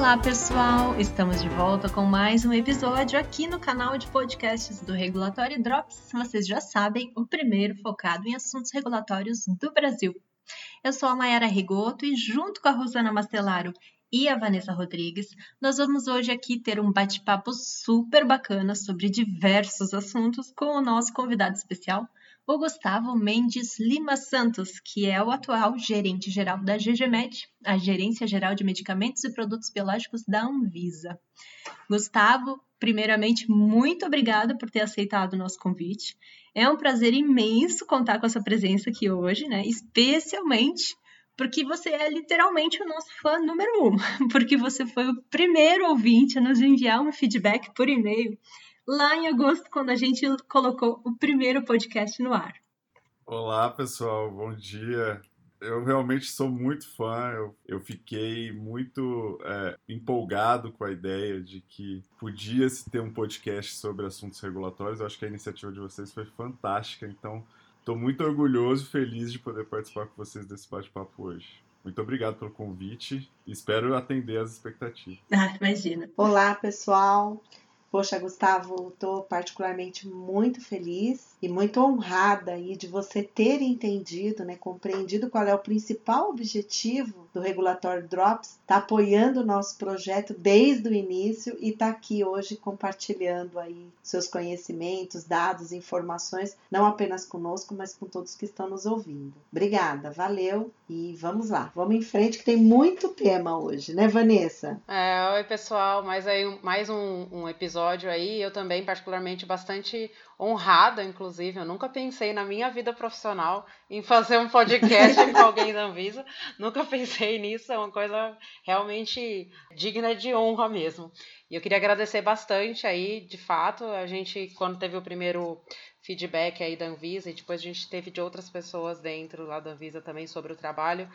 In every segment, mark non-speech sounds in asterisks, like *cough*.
Olá, pessoal! Estamos de volta com mais um episódio aqui no canal de podcasts do Regulatório Drops. Vocês já sabem, o primeiro focado em assuntos regulatórios do Brasil. Eu sou a Mayara Rigoto e, junto com a Rosana Mastelaro e a Vanessa Rodrigues, nós vamos hoje aqui ter um bate-papo super bacana sobre diversos assuntos com o nosso convidado especial, o Gustavo Mendes Lima Santos, que é o atual gerente geral da GGMed, a Gerência Geral de Medicamentos e Produtos Biológicos da Anvisa. Gustavo, primeiramente, muito obrigada por ter aceitado o nosso convite. É um prazer imenso contar com a sua presença aqui hoje, né? Especialmente porque você é literalmente o nosso fã número um, *laughs* porque você foi o primeiro ouvinte a nos enviar um feedback por e-mail lá em agosto, quando a gente colocou o primeiro podcast no ar. Olá, pessoal, bom dia. Eu realmente sou muito fã, eu, eu fiquei muito é, empolgado com a ideia de que podia se ter um podcast sobre assuntos regulatórios. Eu acho que a iniciativa de vocês foi fantástica, então estou muito orgulhoso e feliz de poder participar com vocês desse bate-papo hoje. Muito obrigado pelo convite e espero atender as expectativas. Ah, imagina. Olá, pessoal. Poxa, Gustavo, estou particularmente muito feliz e muito honrada aí de você ter entendido, né, compreendido qual é o principal objetivo do Regulatório Drops, está apoiando o nosso projeto desde o início e está aqui hoje compartilhando aí seus conhecimentos, dados, informações, não apenas conosco, mas com todos que estão nos ouvindo. Obrigada, valeu e vamos lá, vamos em frente que tem muito tema hoje, né, Vanessa? É, oi pessoal, mais aí mais um, um episódio aí, eu também particularmente bastante honrada, inclusive. Eu nunca pensei na minha vida profissional em fazer um podcast *laughs* com alguém da Anvisa. Nunca pensei nisso, é uma coisa realmente digna de honra mesmo. E eu queria agradecer bastante aí, de fato, a gente, quando teve o primeiro feedback aí da Anvisa, e depois a gente teve de outras pessoas dentro lá da Anvisa também sobre o trabalho,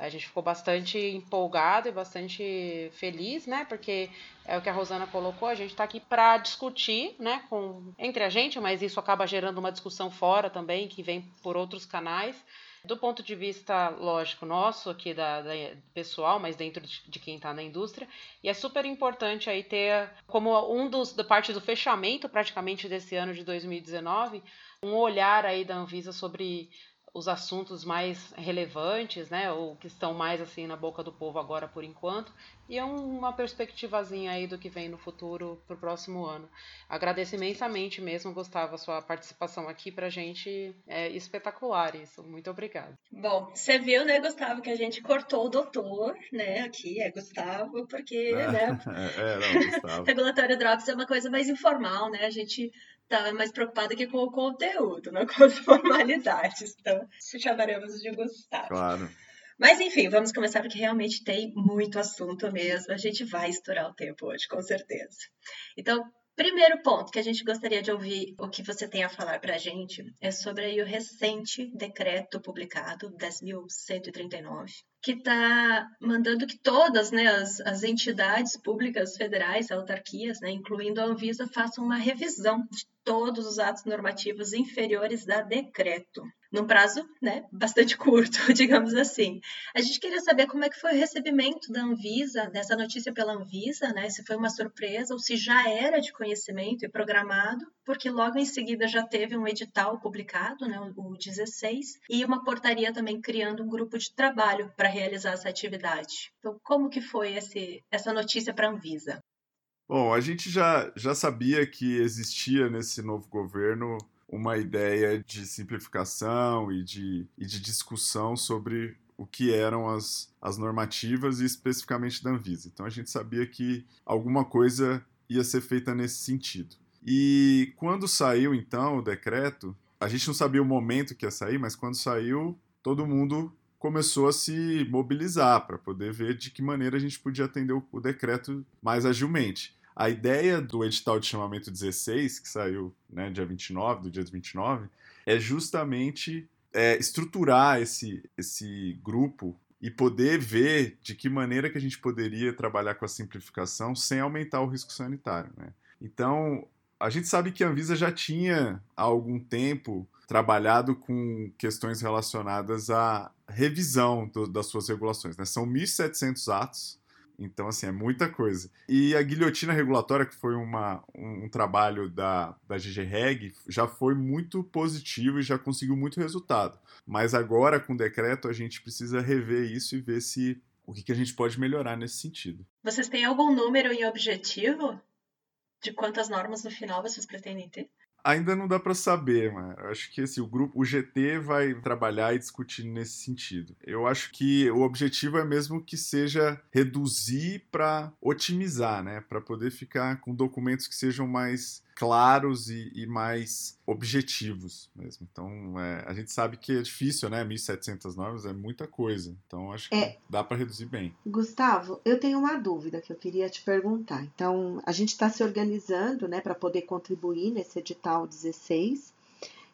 a gente ficou bastante empolgado e bastante feliz, né? Porque é o que a Rosana colocou, a gente está aqui para discutir, né, com, entre a gente, mas isso acaba gerando uma discussão fora também, que vem por outros canais. Do ponto de vista, lógico, nosso aqui da, da pessoal, mas dentro de, de quem está na indústria, e é super importante aí ter como um dos da parte do fechamento praticamente desse ano de 2019, um olhar aí da Anvisa sobre os assuntos mais relevantes, né, ou que estão mais assim na boca do povo agora por enquanto, e é uma perspectivazinha aí do que vem no futuro para o próximo ano. Agradeço imensamente mesmo, Gustavo, a sua participação aqui para a gente é espetacular isso. Muito obrigada. Bom, você viu, né, Gustavo, que a gente cortou o doutor, né, aqui é Gustavo, porque, é, né, *laughs* é, não, Gustavo. *laughs* regulatório drops é uma coisa mais informal, né, a gente estava mais preocupada aqui com o conteúdo, não com as *laughs* formalidades. Então, chamaremos de Gustavo. Claro. Mas enfim, vamos começar porque realmente tem muito assunto mesmo. A gente vai estourar o tempo hoje, com certeza. Então, primeiro ponto que a gente gostaria de ouvir o que você tem a falar para a gente é sobre o recente decreto publicado, 10.139, que está mandando que todas né, as, as, entidades públicas federais, autarquias, né, incluindo a Anvisa, façam uma revisão de todos os atos normativos inferiores a decreto num prazo né, bastante *laughs* curto, digamos assim. A gente queria saber como é que foi o recebimento da Anvisa, dessa notícia pela Anvisa, né, se foi uma surpresa ou se já era de conhecimento e programado, porque logo em seguida já teve um edital publicado, né, o 16, e uma portaria também criando um grupo de trabalho para realizar essa atividade. Então, como que foi esse, essa notícia para a Anvisa? Bom, a gente já, já sabia que existia nesse novo governo uma ideia de simplificação e de, e de discussão sobre o que eram as, as normativas e especificamente da Anvisa. Então a gente sabia que alguma coisa ia ser feita nesse sentido. E quando saiu então o decreto, a gente não sabia o momento que ia sair, mas quando saiu, todo mundo começou a se mobilizar para poder ver de que maneira a gente podia atender o, o decreto mais agilmente. A ideia do edital de chamamento 16, que saiu né, dia 29, do dia 29, é justamente é, estruturar esse, esse grupo e poder ver de que maneira que a gente poderia trabalhar com a simplificação sem aumentar o risco sanitário. Né? Então, a gente sabe que a Anvisa já tinha há algum tempo trabalhado com questões relacionadas à revisão do, das suas regulações. Né? São 1.700 atos Então, assim, é muita coisa. E a guilhotina regulatória, que foi uma, um, um trabalho da, da GG Reg, já foi muito positivo e já conseguiu muito resultado. Mas agora, com o decreto, a gente precisa rever isso e ver se o que, que a gente pode melhorar nesse sentido. Vocês têm algum número e objetivo de quantas normas no final vocês pretendem ter? Ainda não dá para saber, mas acho que assim, o grupo, o GT vai trabalhar e discutir nesse sentido. Eu acho que o objetivo é mesmo que seja reduzir para otimizar, né, para poder ficar com documentos que sejam mais claros e, e mais objetivos mesmo. Então, é, a gente sabe que é difícil, né? 1.700 normas é muita coisa. Então, acho que é. dá para reduzir bem. Gustavo, eu tenho uma dúvida que eu queria te perguntar. Então, a gente está se organizando, né, para poder contribuir nesse edital 16.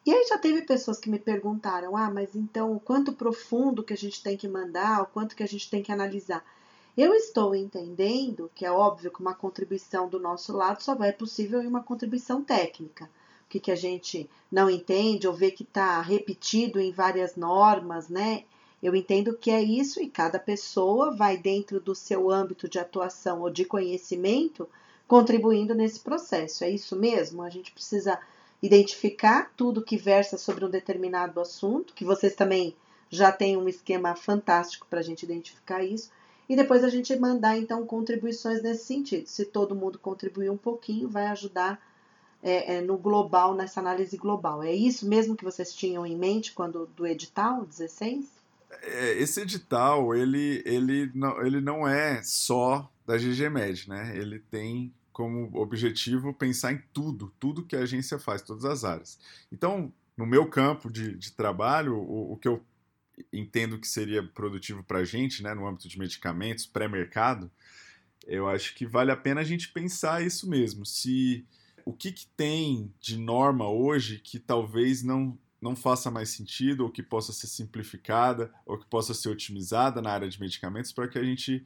E aí já teve pessoas que me perguntaram: ah, mas então o quanto profundo que a gente tem que mandar, o quanto que a gente tem que analisar? Eu estou entendendo que é óbvio que uma contribuição do nosso lado só vai possível em uma contribuição técnica. O que, que a gente não entende ou vê que está repetido em várias normas, né? Eu entendo que é isso e cada pessoa vai dentro do seu âmbito de atuação ou de conhecimento contribuindo nesse processo. É isso mesmo? A gente precisa identificar tudo que versa sobre um determinado assunto, que vocês também já têm um esquema fantástico para a gente identificar isso, e depois a gente mandar então contribuições nesse sentido. Se todo mundo contribuir um pouquinho, vai ajudar é, é, no global, nessa análise global. É isso mesmo que vocês tinham em mente quando do edital 16? É, esse edital, ele, ele, não, ele não é só da GGMed, né? Ele tem como objetivo pensar em tudo, tudo que a agência faz, todas as áreas. Então, no meu campo de, de trabalho, o, o que eu entendo que seria produtivo para a gente, né, no âmbito de medicamentos, pré-mercado, eu acho que vale a pena a gente pensar isso mesmo. Se o que, que tem de norma hoje que talvez não não faça mais sentido, ou que possa ser simplificada, ou que possa ser otimizada na área de medicamentos, para que a gente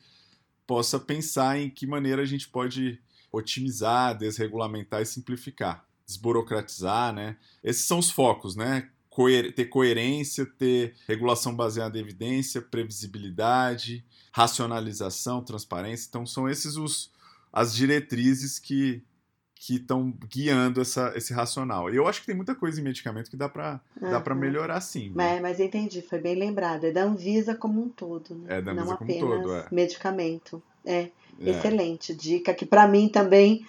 possa pensar em que maneira a gente pode otimizar, desregulamentar e simplificar, desburocratizar, né? Esses são os focos, né? Coer ter coerência, ter regulação baseada em evidência, previsibilidade, racionalização, transparência. Então, são esses os, as diretrizes que que estão guiando essa, esse racional. E eu acho que tem muita coisa em medicamento que dá para uhum. dá para melhorar sim. Mas, mas entendi, foi bem lembrado. É da Anvisa como um todo, né? É da Anvisa Não como um todo, é. medicamento. É, é. excelente dica que para mim também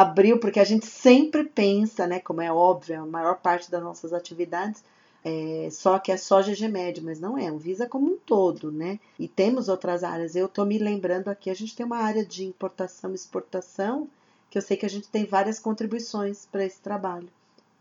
abriu, porque a gente sempre pensa, né, como é óbvio, a maior parte das nossas atividades, é, só que é só GGMed, mas não é, Visa como um todo, né? E temos outras áreas. Eu estou me lembrando aqui, a gente tem uma área de importação e exportação, que eu sei que a gente tem várias contribuições para esse trabalho.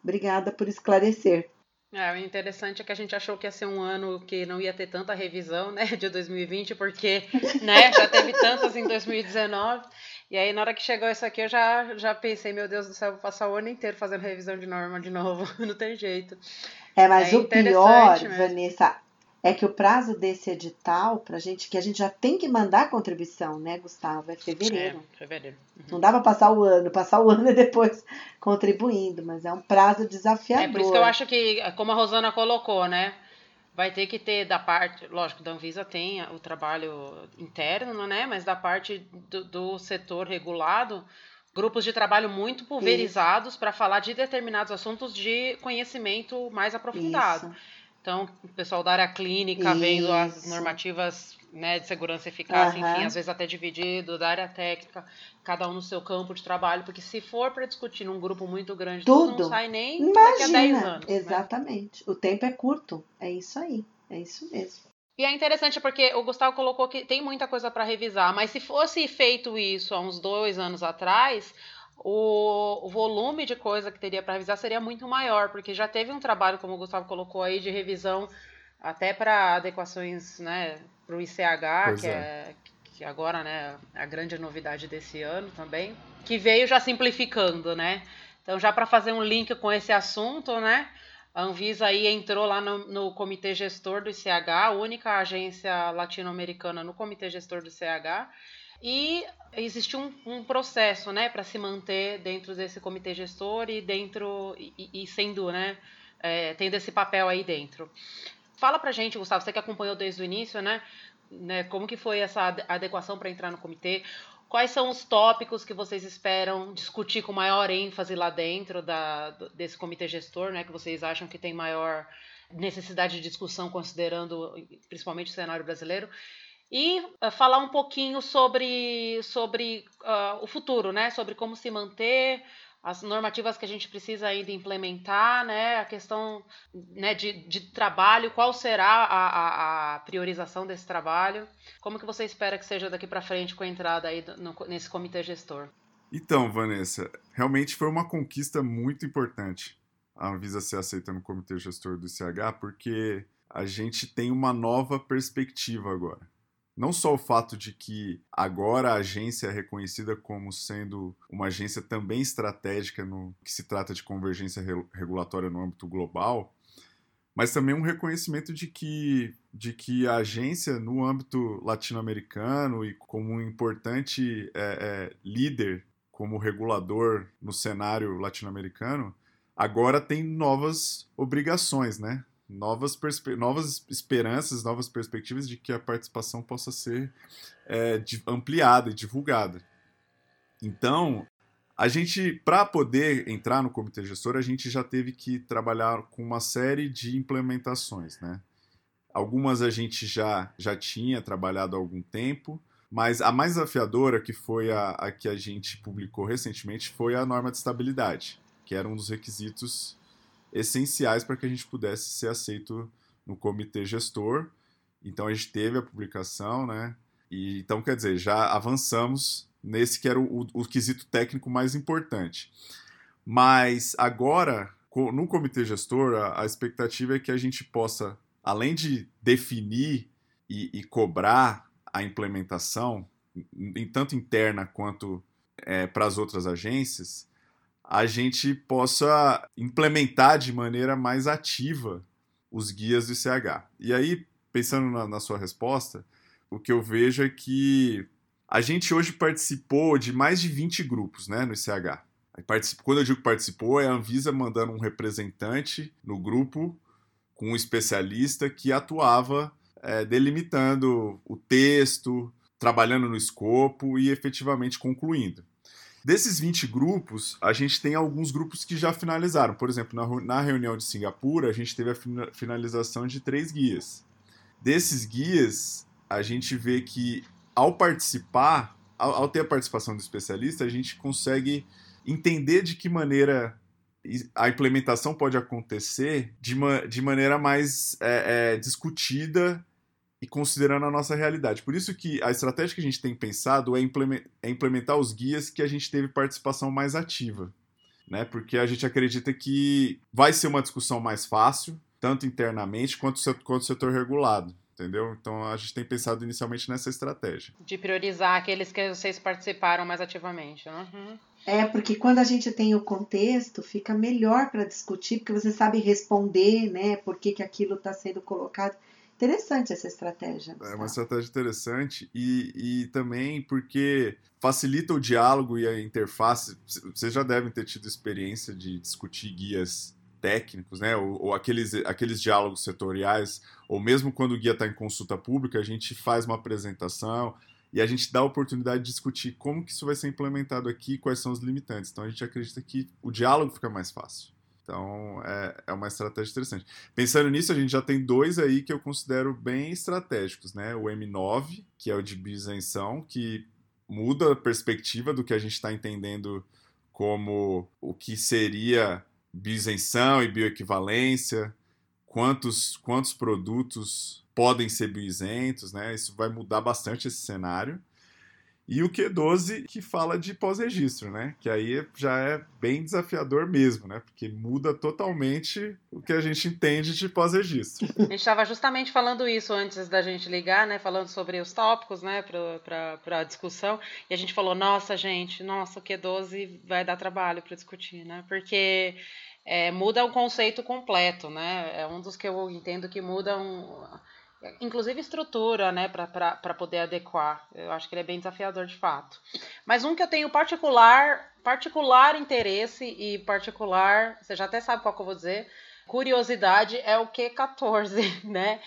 Obrigada por esclarecer. É, o interessante é que a gente achou que ia ser um ano que não ia ter tanta revisão, né, de 2020, porque, né, já teve tantas em 2019. E aí, na hora que chegou isso aqui, eu já, já pensei, meu Deus do céu, vou passar o ano inteiro fazendo revisão de norma de novo. *laughs* não tem jeito. É, mas é o pior, mesmo. Vanessa, é que o prazo desse edital, pra gente, que a gente já tem que mandar a contribuição, né, Gustavo? É fevereiro. É, fevereiro. Uhum. Não dá pra passar o ano, passar o *laughs* ano e depois contribuindo, mas é um prazo desafiador. É por isso que eu acho que, como a Rosana colocou, né? vai ter que ter da parte, lógico, da Anvisa tem o trabalho interno, né? Mas da parte do, do setor regulado, grupos de trabalho muito pulverizados para falar de determinados assuntos de conhecimento mais aprofundado. Isso. Então, o pessoal da área clínica Isso. vendo as normativas né, de segurança e eficácia, uhum. enfim, às vezes até dividido, da área técnica, cada um no seu campo de trabalho, porque se for para discutir num grupo muito grande, tudo, tudo não sai nem Imagina. daqui a 10 anos. Né? Exatamente. Né? O tempo é curto. É isso aí. É isso mesmo. E é interessante porque o Gustavo colocou que tem muita coisa para revisar, mas se fosse feito isso há uns dois anos atrás, o, volume de coisa que teria para revisar seria muito maior, porque já teve um trabalho, como o Gustavo colocou aí, de revisão até para adequações né, para o ICH, que é. é. que agora né, é a grande novidade desse ano também, que veio já simplificando, né? Então, já para fazer um link com esse assunto, né? A Anvisa aí entrou lá no, no comitê gestor do ICH, a única agência latino-americana no comitê gestor do ICH, e existe um, um processo, né, para se manter dentro desse comitê gestor e dentro e, e sendo, né, é, tendo esse papel aí dentro. Fala pra gente, Gustavo, você que acompanhou desde o início, né? né, como que foi essa adequação para entrar no comitê? Quais são os tópicos que vocês esperam discutir com maior ênfase lá dentro da, desse comitê gestor, né, que vocês acham que tem maior necessidade de discussão considerando principalmente o cenário brasileiro? E uh, falar um pouquinho sobre, sobre uh, o futuro, né? Sobre como se manter, as normativas que a gente precisa ainda implementar, né? A questão né, de, de trabalho, qual será a, a, a, priorização desse trabalho? Como que você espera que seja daqui para frente com a entrada aí no, nesse comitê gestor? Então, Vanessa, realmente foi uma conquista muito importante a Anvisa ser aceita no comitê gestor do ICH, porque a gente tem uma nova perspectiva agora. Não só o fato de que agora a agência é reconhecida como sendo uma agência também estratégica no que se trata de convergência regulatória no âmbito global, mas também um reconhecimento de que, de que a agência, no âmbito latino-americano e como um importante é, é, líder, como regulador no cenário latino-americano, agora tem novas obrigações, né? Novas, novas esperanças, novas perspectivas de que a participação possa ser é, ampliada e divulgada. Então, a gente, para poder entrar no comitê gestor, a gente já teve que trabalhar com uma série de implementações, né? Algumas a gente já, já tinha trabalhado há algum tempo, mas a mais desafiadora, que foi a, a que a gente publicou recentemente, foi a norma de estabilidade, que era um dos requisitos essenciais para que a gente pudesse ser aceito no comitê gestor. Então a gente teve a publicação, né? E, então, quer dizer, já avançamos nesse que era o, o, o quesito técnico mais importante. Mas agora, no comitê gestor, a, a, expectativa é que a gente possa, além de definir e, e cobrar a implementação, em, tanto interna quanto é, para as outras agências, a gente possa implementar de maneira mais ativa os guias do ICH. E aí, pensando na, na sua resposta, o que eu vejo é que a gente hoje participou de mais de 20 grupos né, no ICH. Quando eu digo participou, é a Anvisa mandando um representante no grupo com um especialista que atuava é, delimitando o texto, trabalhando no escopo e efetivamente concluindo. Desses 20 grupos, a gente tem alguns grupos que já finalizaram. Por exemplo, na, na reunião de Singapura, a gente teve a finalização de três guias. Desses guias, a gente vê que ao participar, ao, ao ter a participação do especialista, a gente consegue entender de que maneira a implementação pode acontecer de, ma de maneira mais é, é, discutida e considerando a nossa realidade. Por isso que a estratégia que a gente tem pensado é, é implementar os guias que a gente teve participação mais ativa. Né? Porque a gente acredita que vai ser uma discussão mais fácil, tanto internamente quanto, quanto o setor regulado. Entendeu? Então a gente tem pensado inicialmente nessa estratégia. De priorizar aqueles que vocês participaram mais ativamente. Uhum. É, porque quando a gente tem o contexto, fica melhor para discutir, porque você sabe responder, né? Por que, que aquilo está sendo colocado. Interessante essa estratégia. É uma estratégia interessante e, e também porque facilita o diálogo e a interface. Vocês já devem ter tido experiência de discutir guias técnicos, né? Ou, ou, aqueles, aqueles diálogos setoriais, ou mesmo quando o guia está em consulta pública, a gente faz uma apresentação e a gente dá a oportunidade de discutir como que isso vai ser implementado aqui, quais são os limitantes. Então a gente acredita que o diálogo fica mais fácil. Então é, é uma estratégia interessante. Pensando nisso, a gente já tem dois aí que eu considero bem estratégicos, né? O M9, que é o de bioisenção, que muda a perspectiva do que a gente está entendendo como o que seria bioisenção e bioequivalência, quantos, quantos produtos podem ser bioisentos, né? Isso vai mudar bastante esse cenário. E o Q12 que fala de pós-registro, né? Que aí já é bem desafiador mesmo, né? Porque muda totalmente o que a gente entende de pós-registro. *laughs* A gente estava justamente falando isso antes da gente ligar, né? Falando sobre os tópicos, né? Para a discussão. E a gente falou, nossa, gente, nossa, o Q12 vai dar trabalho para discutir, né? Porque é, muda o conceito completo, né? É um dos que eu entendo que muda um inclusive estrutura, né, para poder adequar. Eu acho que ele é bem desafiador de fato. Mas um que eu tenho particular, particular interesse e particular, você já até sabe qual que eu vou dizer, curiosidade é o Q14, *laughs* né?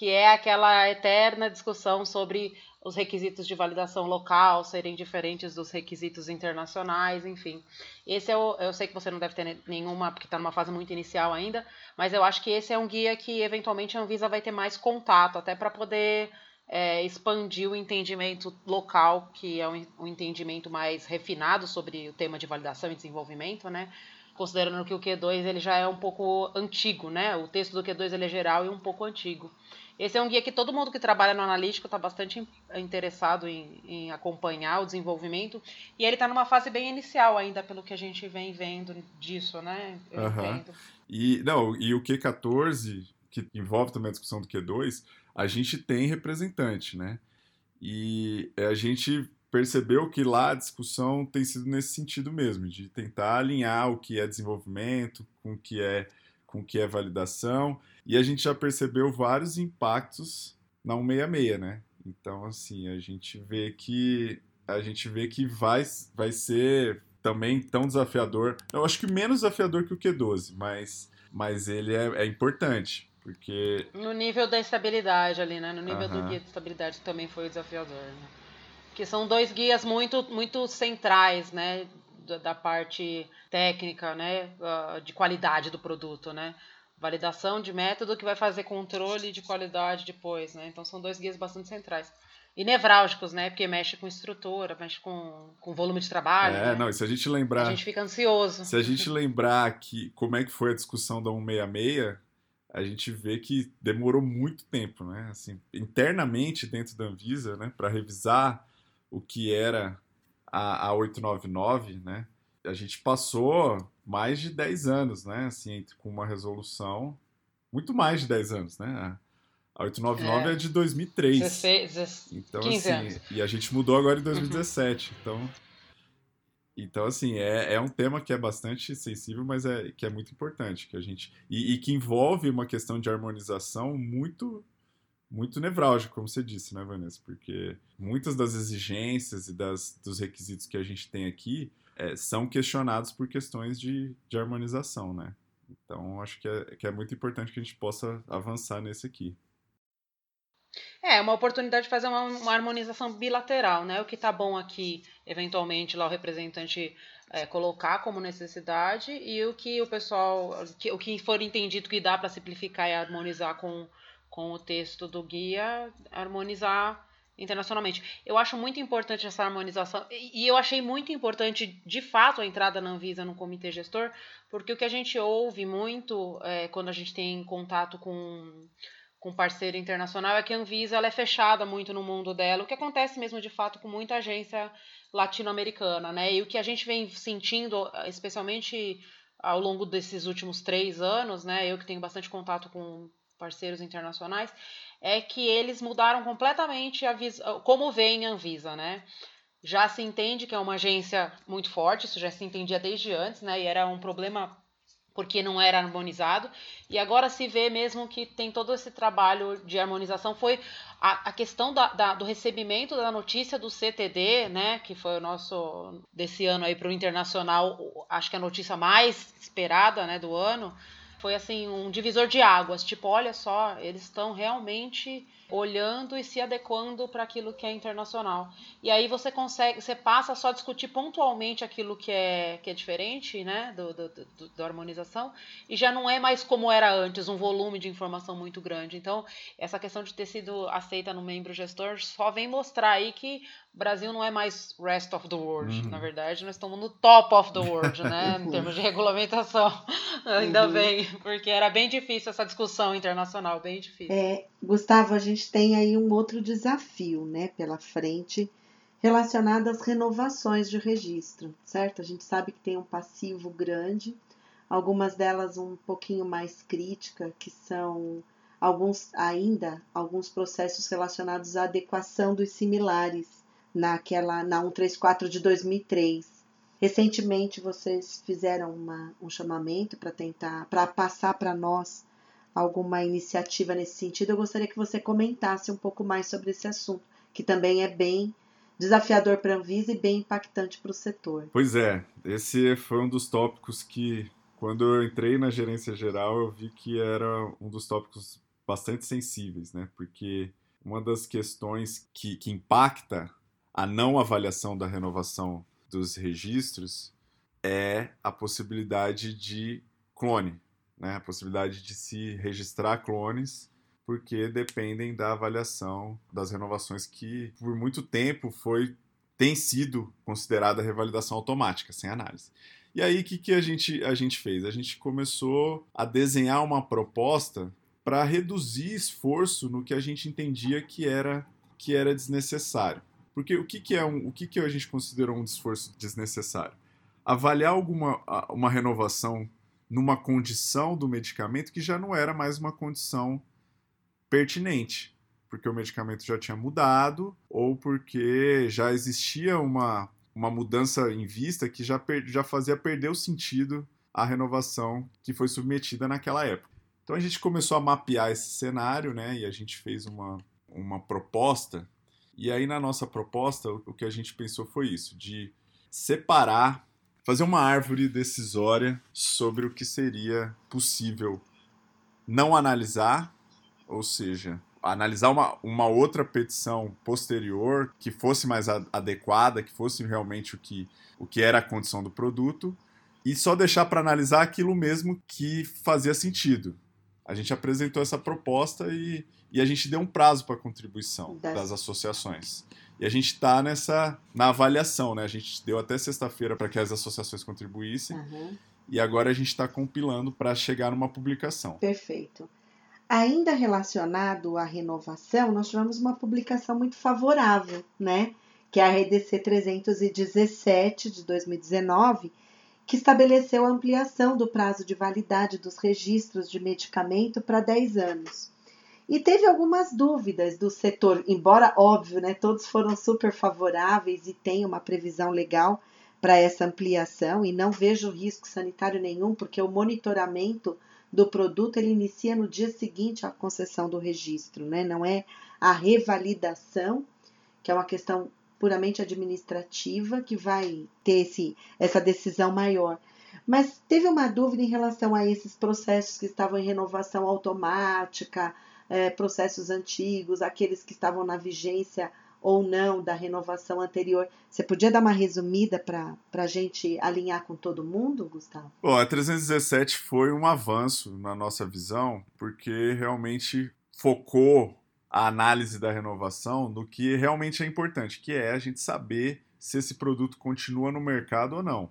Que é aquela eterna discussão sobre os requisitos de validação local serem diferentes dos requisitos internacionais, enfim. Esse é o, eu sei que você não deve ter nenhuma, porque está numa fase muito inicial ainda, mas eu acho que esse é um guia que eventualmente a Anvisa vai ter mais contato, até para poder é, expandir o entendimento local, que é um, um entendimento mais refinado sobre o tema de validação e desenvolvimento, né? Considerando que o Q2 ele já é um pouco antigo, né? O texto do Q2 ele é geral e um pouco antigo. Esse é um guia que todo mundo que trabalha no analítico está bastante interessado em, em, acompanhar o desenvolvimento. E ele está numa fase bem inicial ainda, pelo que a gente vem vendo disso, né? Eu uhum. E, não, e o Q14, que envolve também a discussão do Q2, a gente tem representante, né? E a gente percebeu que lá a discussão tem sido nesse sentido mesmo, de tentar alinhar o que é desenvolvimento com o que é, com o que é validação. E a gente já percebeu vários impactos na 166, né? Então, assim, a gente vê que a gente vê que vai, vai ser também tão desafiador. Eu acho que menos desafiador que o Q12, mas, mas ele é, é importante. Porque... No nível da estabilidade ali, né? No nível do guia de estabilidade também foi desafiador, né? Que são dois guias muito, muito centrais, né, da, da parte técnica, né, uh, de qualidade do produto, né. Validação de método que vai fazer controle de qualidade depois, né. Então são dois guias bastante centrais. E nevrálgicos, né? Porque mexe com estrutura, mexe com, com volume de trabalho. É, né? não, e se a gente lembrar. A gente fica ansioso. Se a gente lembrar que como é que foi a discussão da 166, a gente vê que demorou muito tempo, né? Assim, internamente dentro da Anvisa, né, para revisar o que era a, a 899, né? A gente passou mais de 10 anos, né? Assim, com uma resolução, muito mais de 10 anos, né? A 899 é, é de 2003. 16, 16, então, 15 assim, anos. E a gente mudou agora em 2017. Uhum. Então, então, assim, é, é um tema que é bastante sensível, mas é que é muito importante. que a gente E, e que envolve uma questão de harmonização muito muito nevrálgico, como você disse, né, Vanessa? Porque muitas das exigências e das, dos requisitos que a gente tem aqui é, são questionados por questões de, de harmonização, né? Então, acho que é, que é muito importante que a gente possa avançar nesse aqui. É, uma oportunidade de fazer uma, uma harmonização bilateral, né? O que está bom aqui, eventualmente, lá o representante é, colocar como necessidade e o que o pessoal, que, o que for entendido que dá para simplificar e harmonizar com com o texto do guia, harmonizar internacionalmente. Eu acho muito importante essa harmonização e eu achei muito importante, de fato, a entrada na Anvisa no comitê gestor, porque o que a gente ouve muito é, quando a gente tem contato com com parceiro internacional é que a Anvisa ela é fechada muito no mundo dela, o que acontece mesmo de fato com muita agência latino-americana, né? E o que a gente vem sentindo, especialmente ao longo desses últimos três anos, né? Eu que tenho bastante contato com parceiros internacionais, é que eles mudaram completamente a como vem a Anvisa, né? Já se entende que é uma agência muito forte, isso já se entendia desde antes, né? E era um problema porque não era harmonizado. E agora se vê mesmo que tem todo esse trabalho de harmonização. Foi a, a questão da, da, do recebimento da notícia do CTD, né? Que foi o nosso desse ano aí para o internacional, acho que a notícia mais esperada, né, do ano foi assim um divisor de águas. Tipo, olha só, eles estão realmente olhando e se adequando para aquilo que é internacional. E aí você consegue, você passa só a discutir pontualmente aquilo que é, que é diferente, né, do, do, do, da harmonização, e já não é mais como era antes, um volume de informação muito grande. Então, essa questão de ter sido aceita no membro gestor só vem mostrar aí que o Brasil não é mais rest of the world. Uhum. Na verdade, nós estamos no top of the world, né, *laughs* em termos de regulamentação. *laughs* Ainda uhum. bem, porque era bem difícil essa discussão internacional, bem difícil. É, Gustavo, a gente tem aí um outro desafio, né, pela frente, relacionado às renovações de registro, certo? A gente sabe que tem um passivo grande, algumas delas um pouquinho mais crítica, que são alguns ainda alguns processos relacionados à adequação dos similares naquela na 134 de 2003. Recentemente vocês fizeram uma, um chamamento para tentar para passar para nós alguma iniciativa nesse sentido, eu gostaria que você comentasse um pouco mais sobre esse assunto, que também é bem desafiador para a Anvisa e bem impactante para o setor. Pois é, esse foi um dos tópicos que, quando eu entrei na gerência geral, eu vi que era um dos tópicos bastante sensíveis, né? Porque uma das questões que, que impacta a não avaliação da renovação dos registros é a possibilidade de clone, né? a possibilidade de se registrar clones, porque dependem da avaliação das renovações que por muito tempo foi tem sido considerada revalidação automática, sem análise. E aí, o que, que a, gente, a gente fez? A gente começou a desenhar uma proposta para reduzir esforço no que a gente entendia que era, que era desnecessário. Porque o que, que é um, o que, que a gente considerou um esforço desnecessário? Avaliar alguma uma renovação numa condição do medicamento que já não era mais uma condição pertinente, porque o medicamento já tinha mudado ou porque já existia uma, uma mudança em vista que já, per, já fazia perder o sentido a renovação que foi submetida naquela época. Então a gente começou a mapear esse cenário, né? E a gente fez uma, uma proposta. E aí na nossa proposta o que a gente pensou foi isso, de separar, fazer uma árvore decisória sobre o que seria possível não analisar, ou seja, analisar uma, uma outra petição posterior que fosse mais a, adequada, que fosse realmente o que, o que era a condição do produto, e só deixar para analisar aquilo mesmo que fazia sentido. A gente apresentou essa proposta e, e a gente deu um prazo para contribuição das... das associações. E a gente está nessa na avaliação, né? A gente deu até sexta-feira para que as associações contribuíssem. Uhum. E agora a gente está compilando para chegar numa publicação. Perfeito. Ainda relacionado à renovação, nós tivemos uma publicação muito favorável, né? Que é a RDC 317 de 2019, que estabeleceu a ampliação do prazo de validade dos registros de medicamento para 10 anos. E teve algumas dúvidas do setor, embora óbvio, né, todos foram super favoráveis e tem uma previsão legal para essa ampliação e não vejo risco sanitário nenhum, porque o monitoramento do produto ele inicia no dia seguinte à concessão do registro, né? Não é a revalidação, que é uma questão puramente administrativa que vai ter esse, essa decisão maior. Mas teve uma dúvida em relação a esses processos que estavam em renovação automática, é, processos antigos, aqueles que estavam na vigência ou não da renovação anterior. Você podia dar uma resumida para a gente alinhar com todo mundo, Gustavo? Bom, a 317 foi um avanço na nossa visão, porque realmente focou a análise da renovação no que realmente é importante, que é a gente saber se esse produto continua no mercado ou não.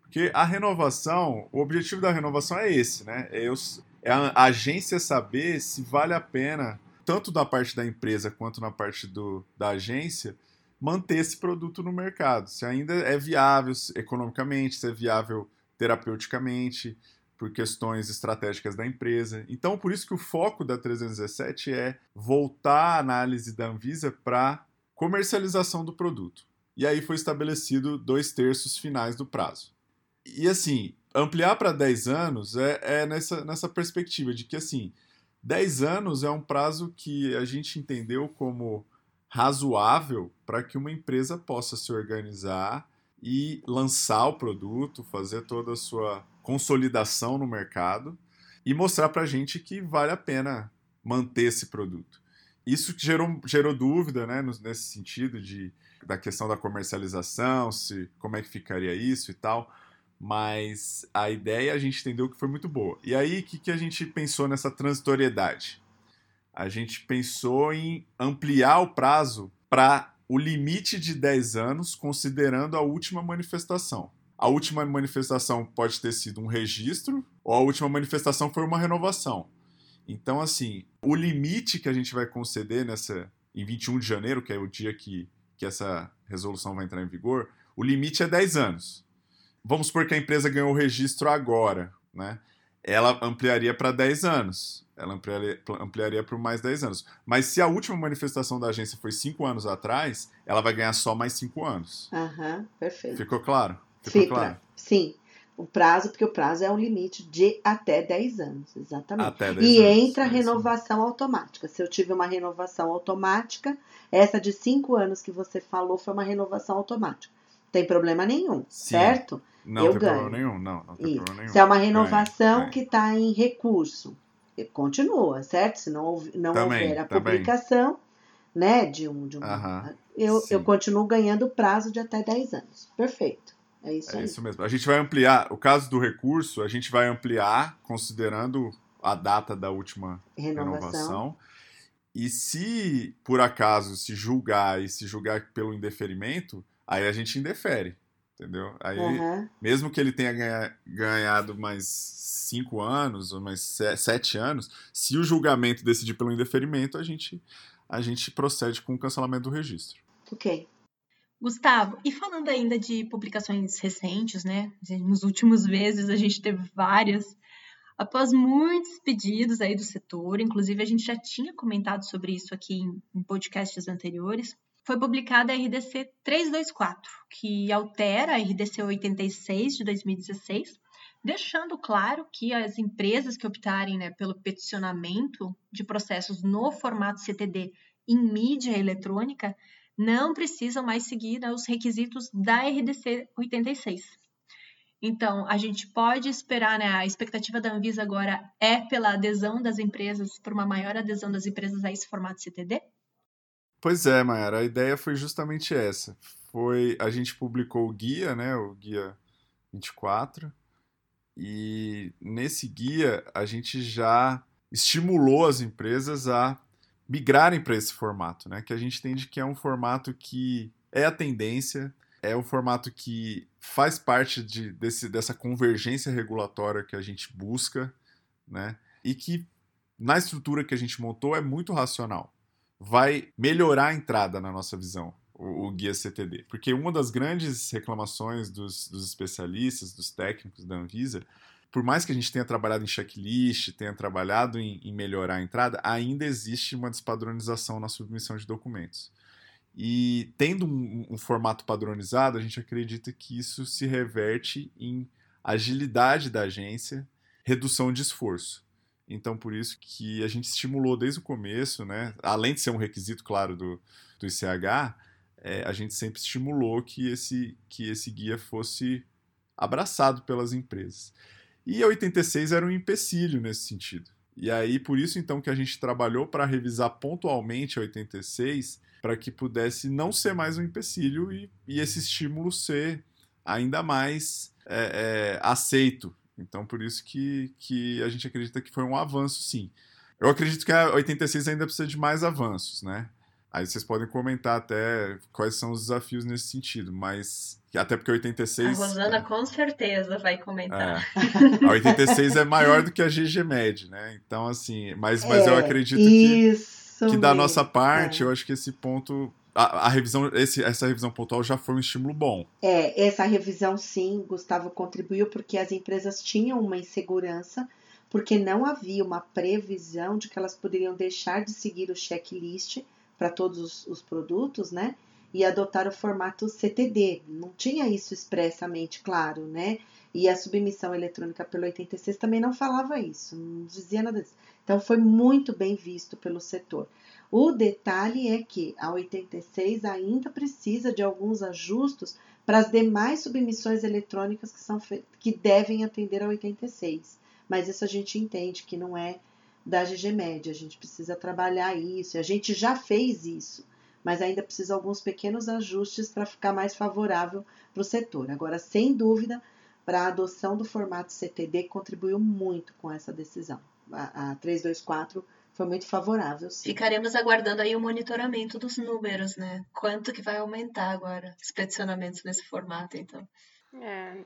Porque a renovação, o objetivo da renovação é esse, né? É, eu, é a agência saber se vale a pena tanto da parte da empresa quanto na parte do, da agência, manter esse produto no mercado. Se ainda é viável economicamente, se é viável terapeuticamente, por questões estratégicas da empresa. Então, por isso que o foco da 317 é voltar a análise da Anvisa para comercialização do produto. E aí foi estabelecido dois terços finais do prazo. E assim, ampliar para 10 anos é, é nessa, nessa perspectiva de que assim 10 anos é um prazo que a gente entendeu como razoável para que uma empresa possa se organizar e lançar o produto, fazer toda a sua consolidação no mercado e mostrar para a gente que vale a pena manter esse produto. Isso gerou, gerou dúvida né, nesse sentido de, da questão da comercialização, se como é que ficaria isso e tal mas a ideia a gente entendeu que foi muito boa. E aí, o que, que a gente pensou nessa transitoriedade? A gente pensou em ampliar o prazo para o limite de 10 anos, considerando a última manifestação. A última manifestação pode ter sido um registro, ou a última manifestação foi uma renovação. Então, assim, o limite que a gente vai conceder nessa em 21 de janeiro, que é o dia que, que essa resolução vai entrar em vigor, o limite é 10 anos vamos supor que a empresa ganhou o registro agora, né? Ela ampliaria para 10 anos. Ela ampliaria, ampliaria por mais 10 anos. Mas se a última manifestação da agência foi 5 anos atrás, ela vai ganhar só mais 5 anos. Aham, perfeito. Ficou claro? Ficou claro? Sim. O prazo, porque o prazo é um limite de até 10 anos, exatamente. Até 10 e anos, entra a renovação automática. Se eu tive uma renovação automática, essa de 5 anos que você falou foi uma renovação automática. Tem problema nenhum, Sim. certo? Não eu tem ganho. problema nenhum, não, não tem Isso. problema nenhum. Se é uma renovação ganho, que está em recurso, continua, certo? Se não, não também, houver a também. publicação, né, de um, de um Aham, eu, sim. eu continuo ganhando prazo de até 10 anos. Perfeito. É isso É isso mesmo. A gente vai ampliar, o caso do recurso, a gente vai ampliar considerando a data da última Renovação. renovação. E se, por acaso, se julgar e se julgar pelo indeferimento, aí a gente indefere, entendeu? Aí, Aham. mesmo que ele tenha ganha- ganhado mais cinco anos ou mais se- sete anos, se o julgamento decidir pelo indeferimento, a gente, a gente procede com o cancelamento do registro. Ok. Gustavo, e falando ainda de publicações recentes, né? Nos últimos meses a gente teve várias. Após muitos pedidos aí do setor, inclusive a gente já tinha comentado sobre isso aqui em, em podcasts anteriores, foi publicada a RDC 324, que altera a RDC 86 de 2016, deixando claro que as empresas que optarem né, pelo peticionamento de processos no formato CTD em mídia eletrônica não precisam mais seguir né, os requisitos da RDC 86. Então, a gente pode esperar, né? A expectativa da Anvisa agora é pela adesão das empresas, por uma maior adesão das empresas a esse formato CTD? Pois é, Mayara, a ideia foi justamente essa. Foi a gente publicou o guia, né, o guia 24, e nesse guia a gente já estimulou as empresas a migrarem para esse formato, né, que a gente entende que é um formato que é a tendência, é um formato que faz parte de, desse, dessa convergência regulatória que a gente busca, né, e que na estrutura que a gente montou é muito racional. Vai melhorar a entrada na nossa visão, o, o guia CTD. Porque uma das grandes reclamações dos, dos especialistas, dos técnicos da Anvisa, por mais que a gente tenha trabalhado em checklist, tenha trabalhado em, em melhorar a entrada, ainda existe uma despadronização na submissão de documentos. E tendo um, um formato padronizado, a gente acredita que isso se reverte em agilidade da agência, redução de esforço. Então, por isso que a gente estimulou desde o começo, né? Além de ser um requisito, claro, do, do ICH, é, a gente sempre estimulou que esse, que esse guia fosse abraçado pelas empresas. E a 86 era um empecilho nesse sentido. E aí, por isso, então, que a gente trabalhou para revisar pontualmente a 86, para que pudesse não ser mais um empecilho e, e esse estímulo ser ainda mais é, é, aceito então, por isso que, que a gente acredita que foi um avanço, sim. Eu acredito que a 86 ainda precisa de mais avanços, né? Aí vocês podem comentar até quais são os desafios nesse sentido, mas até porque a 86... A Rosana com certeza vai comentar. É, a 86 é maior do que a GG Med, né? Então, assim, mas, mas eu É, acredito que, que da nossa parte, é. eu acho que esse ponto... A, a revisão, esse, essa revisão pontual já foi um estímulo bom. É, essa revisão sim, Gustavo contribuiu porque as empresas tinham uma insegurança, porque não havia uma previsão de que elas poderiam deixar de seguir o checklist para todos os, os produtos, né? E adotar o formato CTD. Não tinha isso expressamente claro, né? E a submissão eletrônica pelo 86 também não falava isso, não dizia nada disso. Então foi muito bem visto pelo setor. O detalhe é que a 86 ainda precisa de alguns ajustes para as demais submissões eletrônicas que, são que devem atender a 86. Mas isso a gente entende que não é da GG Média, a gente precisa trabalhar isso, a gente já fez isso, mas ainda precisa alguns pequenos ajustes para ficar mais favorável para o setor. Agora, sem dúvida, para a adoção do formato CTD contribuiu muito com essa decisão. A, a 324 foi muito favorável. Sim. Ficaremos aguardando aí o monitoramento dos números, né? Quanto que vai aumentar agora os peticionamentos nesse formato, então. É,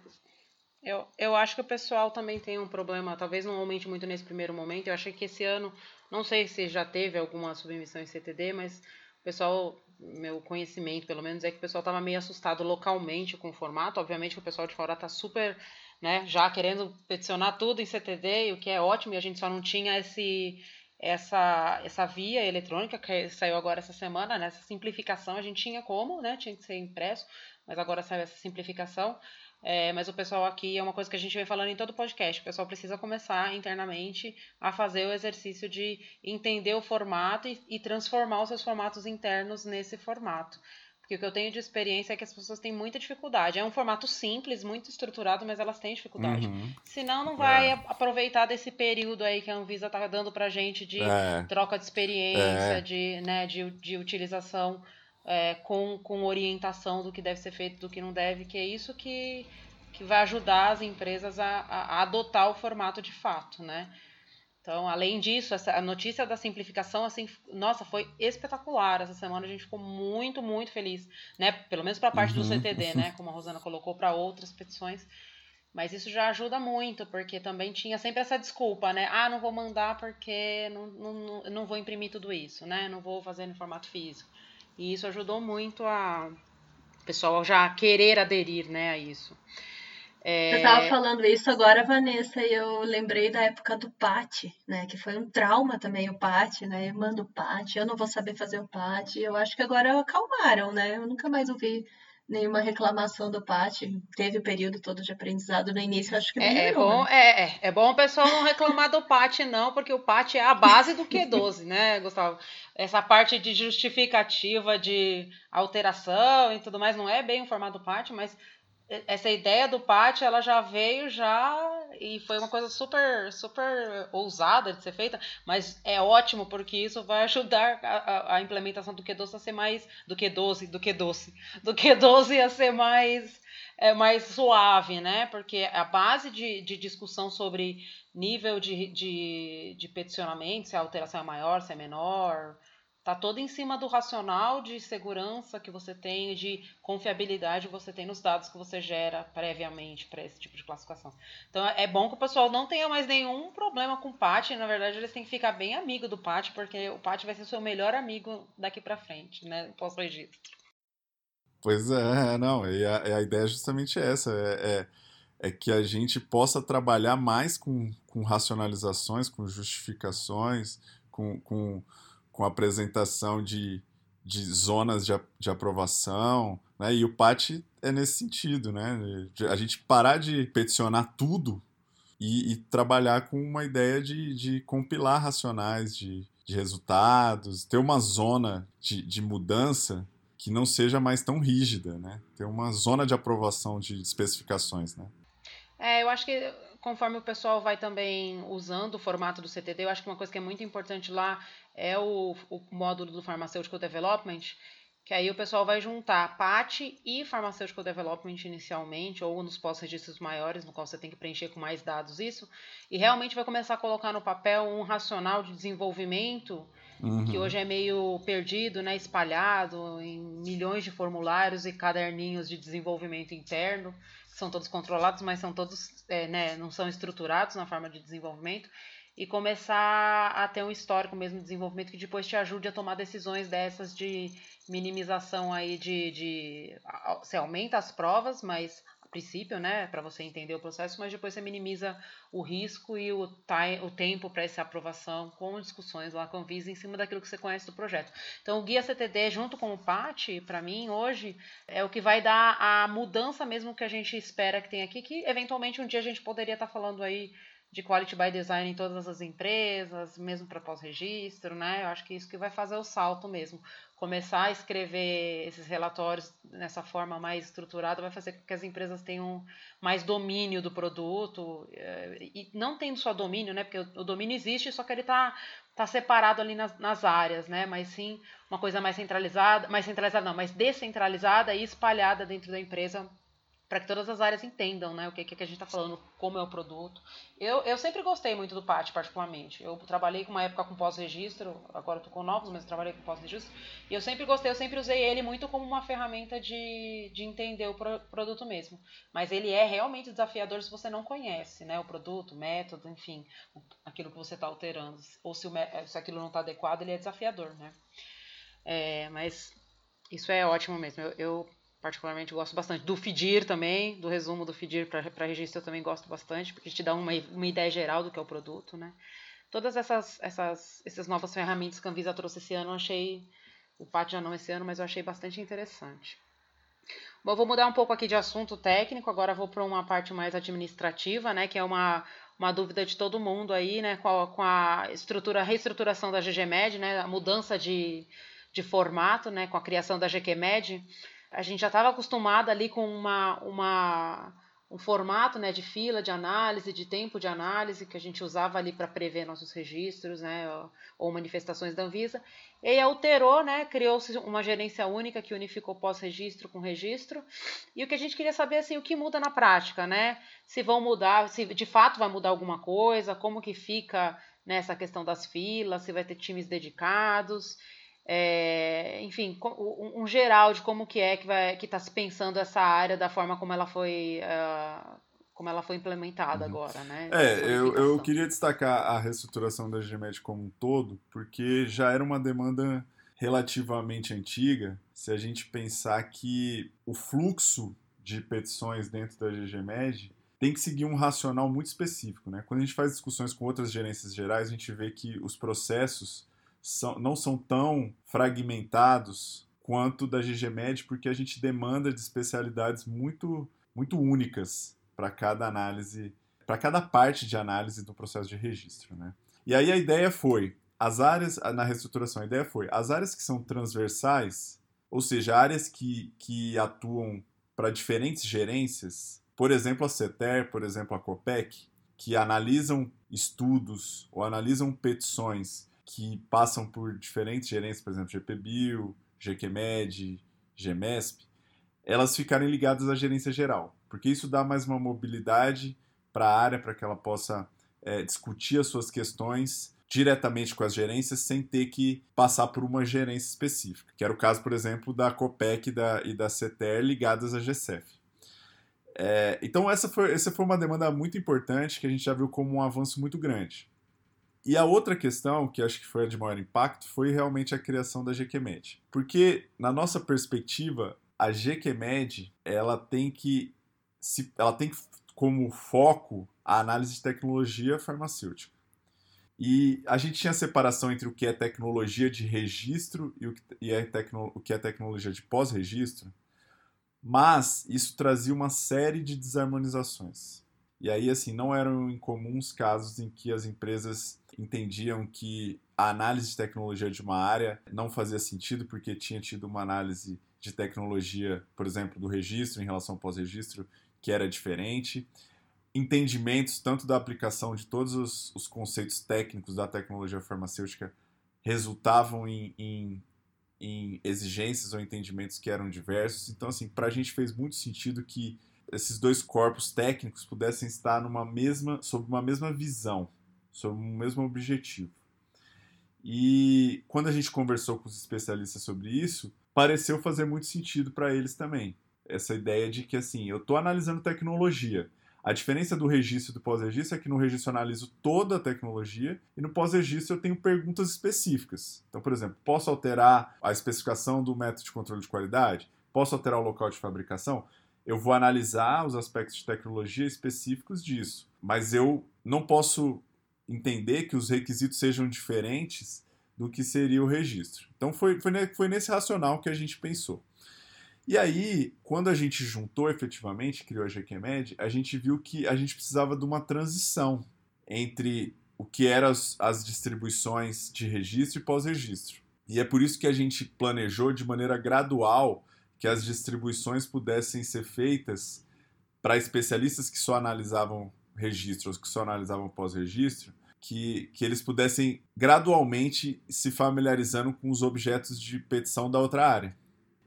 eu, eu acho que o pessoal também tem um problema, talvez não aumente muito nesse primeiro momento. Eu achei que esse ano, não sei se já teve alguma submissão em CTD, mas o pessoal, meu conhecimento pelo menos, é que o pessoal estava meio assustado localmente com o formato. Obviamente que o pessoal de fora está super, né, já querendo peticionar tudo em CTD, o que é ótimo, e a gente só não tinha esse essa, essa via eletrônica que saiu agora essa semana, né? essa simplificação, a gente tinha como, né? Tinha que ser impresso, mas agora saiu essa simplificação. É, mas o pessoal aqui é uma coisa que a gente vem falando em todo podcast. O pessoal precisa começar internamente a fazer o exercício de entender o formato e, e transformar os seus formatos internos nesse formato. Porque o que eu tenho de experiência é que as pessoas têm muita dificuldade. É um formato simples, muito estruturado, mas elas têm dificuldade. Uhum. Senão não vai é. aproveitar desse período aí que a Anvisa tá dando pra gente de é. troca de experiência, é. de, né, de, de utilização é, com, com orientação do que deve ser feito, do que não deve, que é isso que, que vai ajudar as empresas a, a, a adotar o formato de fato, né? Então, além disso, essa, a notícia da simplificação, assim, nossa, foi espetacular. Essa semana a gente ficou muito, muito feliz, né? Pelo menos para a parte uhum. do CTD, né? *laughs* Como a Rosana colocou para outras petições. Mas isso já ajuda muito, porque também tinha sempre essa desculpa, né? Ah, não vou mandar porque não, não, não vou imprimir tudo isso, né? Não vou fazer no formato físico. E isso ajudou muito a o pessoal já querer aderir, né, a isso. É... Eu tava falando isso agora, Vanessa, e eu lembrei da época do PAT, né? Que foi um trauma também o PAT, né? Eu mando o PAT, eu não vou saber fazer o PAT. Eu acho que agora acalmaram, né? Eu nunca mais ouvi nenhuma reclamação do PAT. Teve o período todo de aprendizado no início, acho que é, é bom, né? é, é, é bom o pessoal não reclamar do PAT, não, porque o PAT é a base do Q12, né, Gustavo? Essa parte de justificativa de alteração e tudo mais não é bem o formato do PAT, mas essa ideia do pátio ela já veio já e foi uma coisa super super ousada de ser feita, mas é ótimo porque isso vai *laughs* ajudar a, a implementação do Q12 a ser mais do Q12, do Q12, do Q12 a ser mais é, mais suave, né? Porque a base de, de discussão sobre nível de, de, de peticionamento, se a alteração é maior, se é menor, Tá todo em cima do racional de segurança que você tem, de confiabilidade que você tem nos dados que você gera previamente para esse tipo de classificação. Então é bom que o pessoal não tenha mais nenhum problema com o PAT. Na verdade, eles têm que ficar bem amigo do PAT, porque o PAT vai ser seu melhor amigo daqui para frente, né? Pós-registro. Pois é, não. E a, a ideia é justamente essa. É, é, é, que a gente possa trabalhar mais com, com racionalizações, com justificações, com, com com apresentação de, de zonas de, de aprovação, né? E o PAT é nesse sentido, né? A gente parar de peticionar tudo e, e trabalhar com uma ideia de, de compilar racionais de, de resultados, ter uma zona de, de mudança que não seja mais tão rígida, né? Ter uma zona de aprovação de especificações, né? É, eu acho que conforme o pessoal vai também usando o formato do CTD, eu acho que uma coisa que é muito importante lá é o, o módulo do Pharmaceutical Development, que aí o pessoal vai juntar PAT e Pharmaceutical Development inicialmente, ou nos pós-registros maiores, no qual você tem que preencher com mais dados isso, e realmente vai começar a colocar no papel um racional de desenvolvimento uhum. que hoje é meio perdido, né, espalhado em milhões de formulários e caderninhos de desenvolvimento interno são todos controlados, mas são todos, é, né, não são estruturados na forma de desenvolvimento, e começar a ter um histórico mesmo de desenvolvimento que depois te ajude a tomar decisões dessas de minimização aí de, de você aumenta as provas, mas princípio, né, para você entender o processo, mas depois você minimiza o risco e o, time, o tempo para essa aprovação com discussões lá com a Visa em cima daquilo que você conhece do projeto. Então, o guia CTD junto com o PAT, para mim, hoje, é o que vai dar a mudança mesmo que a gente espera que tenha aqui, que eventualmente um dia a gente poderia estar tá falando aí de quality by design em todas as empresas, mesmo para pós-registro, né? Eu acho que isso que vai fazer o salto mesmo. Começar a escrever esses relatórios nessa forma mais estruturada vai fazer com que as empresas tenham mais domínio do produto eh, e não tendo só domínio, né? Porque o domínio existe, só que ele está tá separado ali nas, nas áreas, né? Mas sim uma coisa mais centralizada, mais centralizada não, mais descentralizada e espalhada dentro da empresa para que todas as áreas entendam né, o que, que a gente está falando, como é o produto. Eu, eu sempre gostei muito do PAT, particularmente. Eu trabalhei com uma época com pós-registro, agora estou com novos, mas trabalhei com pós-registro. E eu sempre gostei, eu sempre usei ele muito como uma ferramenta de, de entender o pro, produto mesmo. Mas ele é realmente desafiador se você não conhece né, o produto, o método, enfim, aquilo que você está alterando. Ou se, o, se aquilo não está adequado, ele é desafiador. Né? É, mas isso é ótimo mesmo. eu, eu particularmente gosto bastante. Do FIDIR também, do resumo do FIDIR para registro eu também gosto bastante, porque te dá uma, uma ideia geral do que é o produto, né? Todas essas, essas, essas novas ferramentas que a Anvisa trouxe esse ano, eu achei, o PAT já não esse ano, mas eu achei bastante interessante. Bom, vou mudar um pouco aqui de assunto técnico, agora vou para uma parte mais administrativa, né, que é uma, uma dúvida de todo mundo aí, né, com a, com a estrutura, reestruturação da GGMed, né, a mudança de, de formato, né, com a criação da GQMed, a gente já estava acostumado ali com uma, uma um formato né, de fila de análise, de tempo de análise que a gente usava ali para prever nossos registros, né, ou manifestações da Anvisa. E aí alterou, né, criou-se uma gerência única que unificou pós-registro com registro. E o que a gente queria saber assim, o que muda na prática, né? Se vão mudar, se de fato vai mudar alguma coisa, como que fica nessa questão das filas, se vai ter times dedicados. É, enfim, um, um, geral de como que é que vai que está se pensando essa área da forma como ela foi uh, como ela foi implementada uhum. agora, né? É, eu, eu queria destacar a reestruturação da GMED como um todo, porque já era uma demanda relativamente antiga, se a gente pensar que o fluxo de petições dentro da GGMed tem que seguir um racional muito específico, né? Quando a gente faz discussões com outras gerências gerais, a gente vê que os processos são, não são tão fragmentados quanto da GGMed, porque a gente demanda de especialidades muito, muito únicas para cada análise, para cada parte de análise do processo de registro. Né? E aí a ideia foi, as áreas, na reestruturação, a ideia foi, as áreas que são transversais, ou seja, áreas que, que atuam para diferentes gerências, por exemplo, a CETER, por exemplo, a COPEC, que analisam estudos ou analisam petições que passam por diferentes gerências, por exemplo, GPBio, GQMed, GMESP, elas ficarem ligadas à gerência geral, porque isso dá mais uma mobilidade para a área, para que ela possa é, discutir as suas questões diretamente com as gerências sem ter que passar por uma gerência específica, que era o caso, por exemplo, da COPEC e da, e da CETER ligadas à GCEF. É, então essa foi, essa foi uma demanda muito importante que a gente já viu como um avanço muito grande. E a outra questão, que acho que foi a de maior impacto, foi realmente a criação da GQMed. Porque, na nossa perspectiva, a GQMed, ela tem que se, ela tem como foco a análise de tecnologia farmacêutica. E a gente tinha separação entre o que é tecnologia de registro e o que, e é, tecno, o que é tecnologia de pós-registro, mas isso trazia uma série de desarmonizações. E aí, assim, não eram incomuns casos em que as empresas entendiam que a análise de tecnologia de uma área não fazia sentido porque tinha tido uma análise de tecnologia, por exemplo, do registro em relação ao pós-registro, que era diferente. Entendimentos tanto da aplicação de todos os, os conceitos técnicos da tecnologia farmacêutica resultavam em, em, em exigências ou entendimentos que eram diversos. Então, assim, para a gente fez muito sentido que esses dois corpos técnicos pudessem estar numa mesma, sob uma mesma visão sobre o mesmo objetivo. E quando a gente conversou com os especialistas sobre isso, pareceu fazer muito sentido para eles também. Essa ideia de que, assim, eu estou analisando tecnologia. A diferença do registro e do pós-registro é que no registro eu analiso toda a tecnologia e no pós-registro eu tenho perguntas específicas. Então, por exemplo, posso alterar a especificação do método de controle de qualidade? Posso alterar o local de fabricação? Eu vou analisar os aspectos de tecnologia específicos disso, mas eu não posso entender que os requisitos sejam diferentes do que seria o registro. Então foi, foi, foi nesse racional que a gente pensou. E aí, quando a gente juntou efetivamente, criou a GQMed, a gente viu que a gente precisava de uma transição entre o que eram as, as distribuições de registro e pós-registro. E é por isso que a gente planejou de maneira gradual que as distribuições pudessem ser feitas para especialistas que só analisavam registros, que só analisavam pós-registro, que, que eles pudessem gradualmente se familiarizando com os objetos de petição da outra área.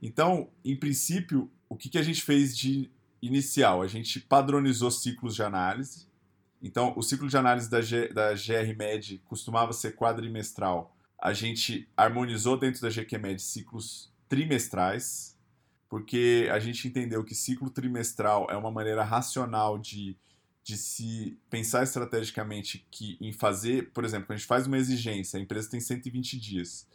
Então, em princípio, o que, que a gente fez de inicial? A gente padronizou ciclos de análise. Então, o ciclo de análise da, G, da GRMed costumava ser quadrimestral. A gente harmonizou dentro da GQMed ciclos trimestrais, porque a gente entendeu que ciclo trimestral é uma maneira racional de de se pensar estrategicamente que em fazer, por exemplo, quando a gente faz uma exigência, a empresa tem 120 dias,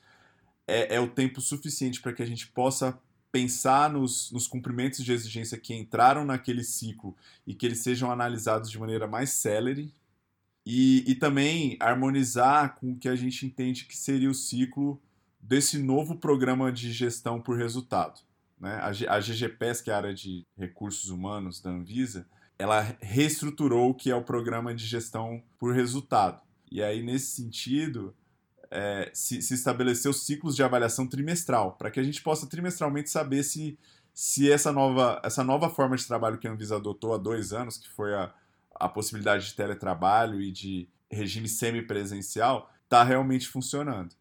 é, é o tempo suficiente para que a gente possa pensar nos, nos cumprimentos de exigência que entraram naquele ciclo e que eles sejam analisados de maneira mais célere e, e também harmonizar com o que a gente entende que seria o ciclo desse novo programa de gestão por resultado. Né? A, a GGPES, que é a área de recursos humanos da Anvisa, ela reestruturou o que é o programa de gestão por resultado. E aí, nesse sentido, é, se, se estabelecer os ciclos de avaliação trimestral, para que a gente possa trimestralmente saber se, se essa, nova, essa nova forma de trabalho que a Anvisa adotou há dois anos, que foi a, a possibilidade de teletrabalho e de regime semipresencial, está realmente funcionando.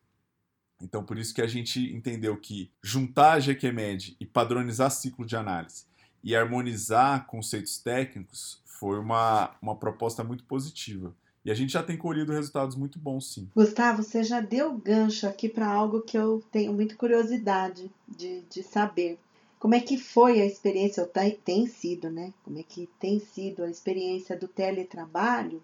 Então, por isso que a gente entendeu que juntar a GQMed e padronizar ciclo de análise e harmonizar conceitos técnicos foi uma, uma proposta muito positiva. E a gente já tem colhido resultados muito bons, sim. Gustavo, você já deu gancho aqui para algo que eu tenho muita curiosidade de, de saber. Como é que foi a experiência, ou tem, tem sido, né? Como é que tem sido a experiência do teletrabalho?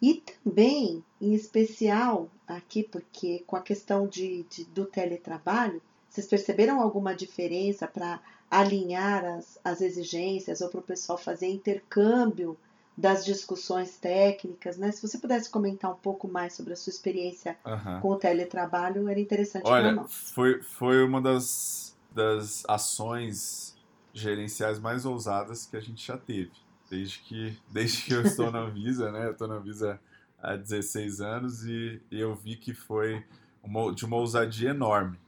E também, em especial aqui, porque com a questão de, de do teletrabalho, vocês perceberam alguma diferença para alinhar as, as exigências ou para o pessoal fazer intercâmbio das discussões técnicas, né? Se você pudesse comentar um pouco mais sobre a sua experiência uhum. com o teletrabalho, era interessante. Olha, foi, foi uma das, das ações gerenciais mais ousadas que a gente já teve. Desde que, desde que eu estou na Visa, né? Eu estou na Visa há 16 anos e, eu vi que foi uma, de uma ousadia enorme.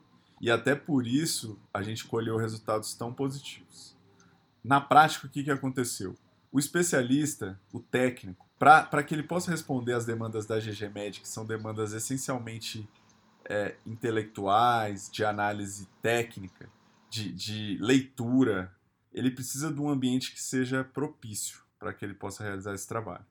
E até por isso a gente colheu resultados tão positivos. Na prática, o que, que aconteceu? O especialista, o técnico, para que ele possa responder às demandas da GGMed, que são demandas essencialmente é, intelectuais, de análise técnica, de, de leitura, ele precisa de um ambiente que seja propício para que ele possa realizar esse trabalho.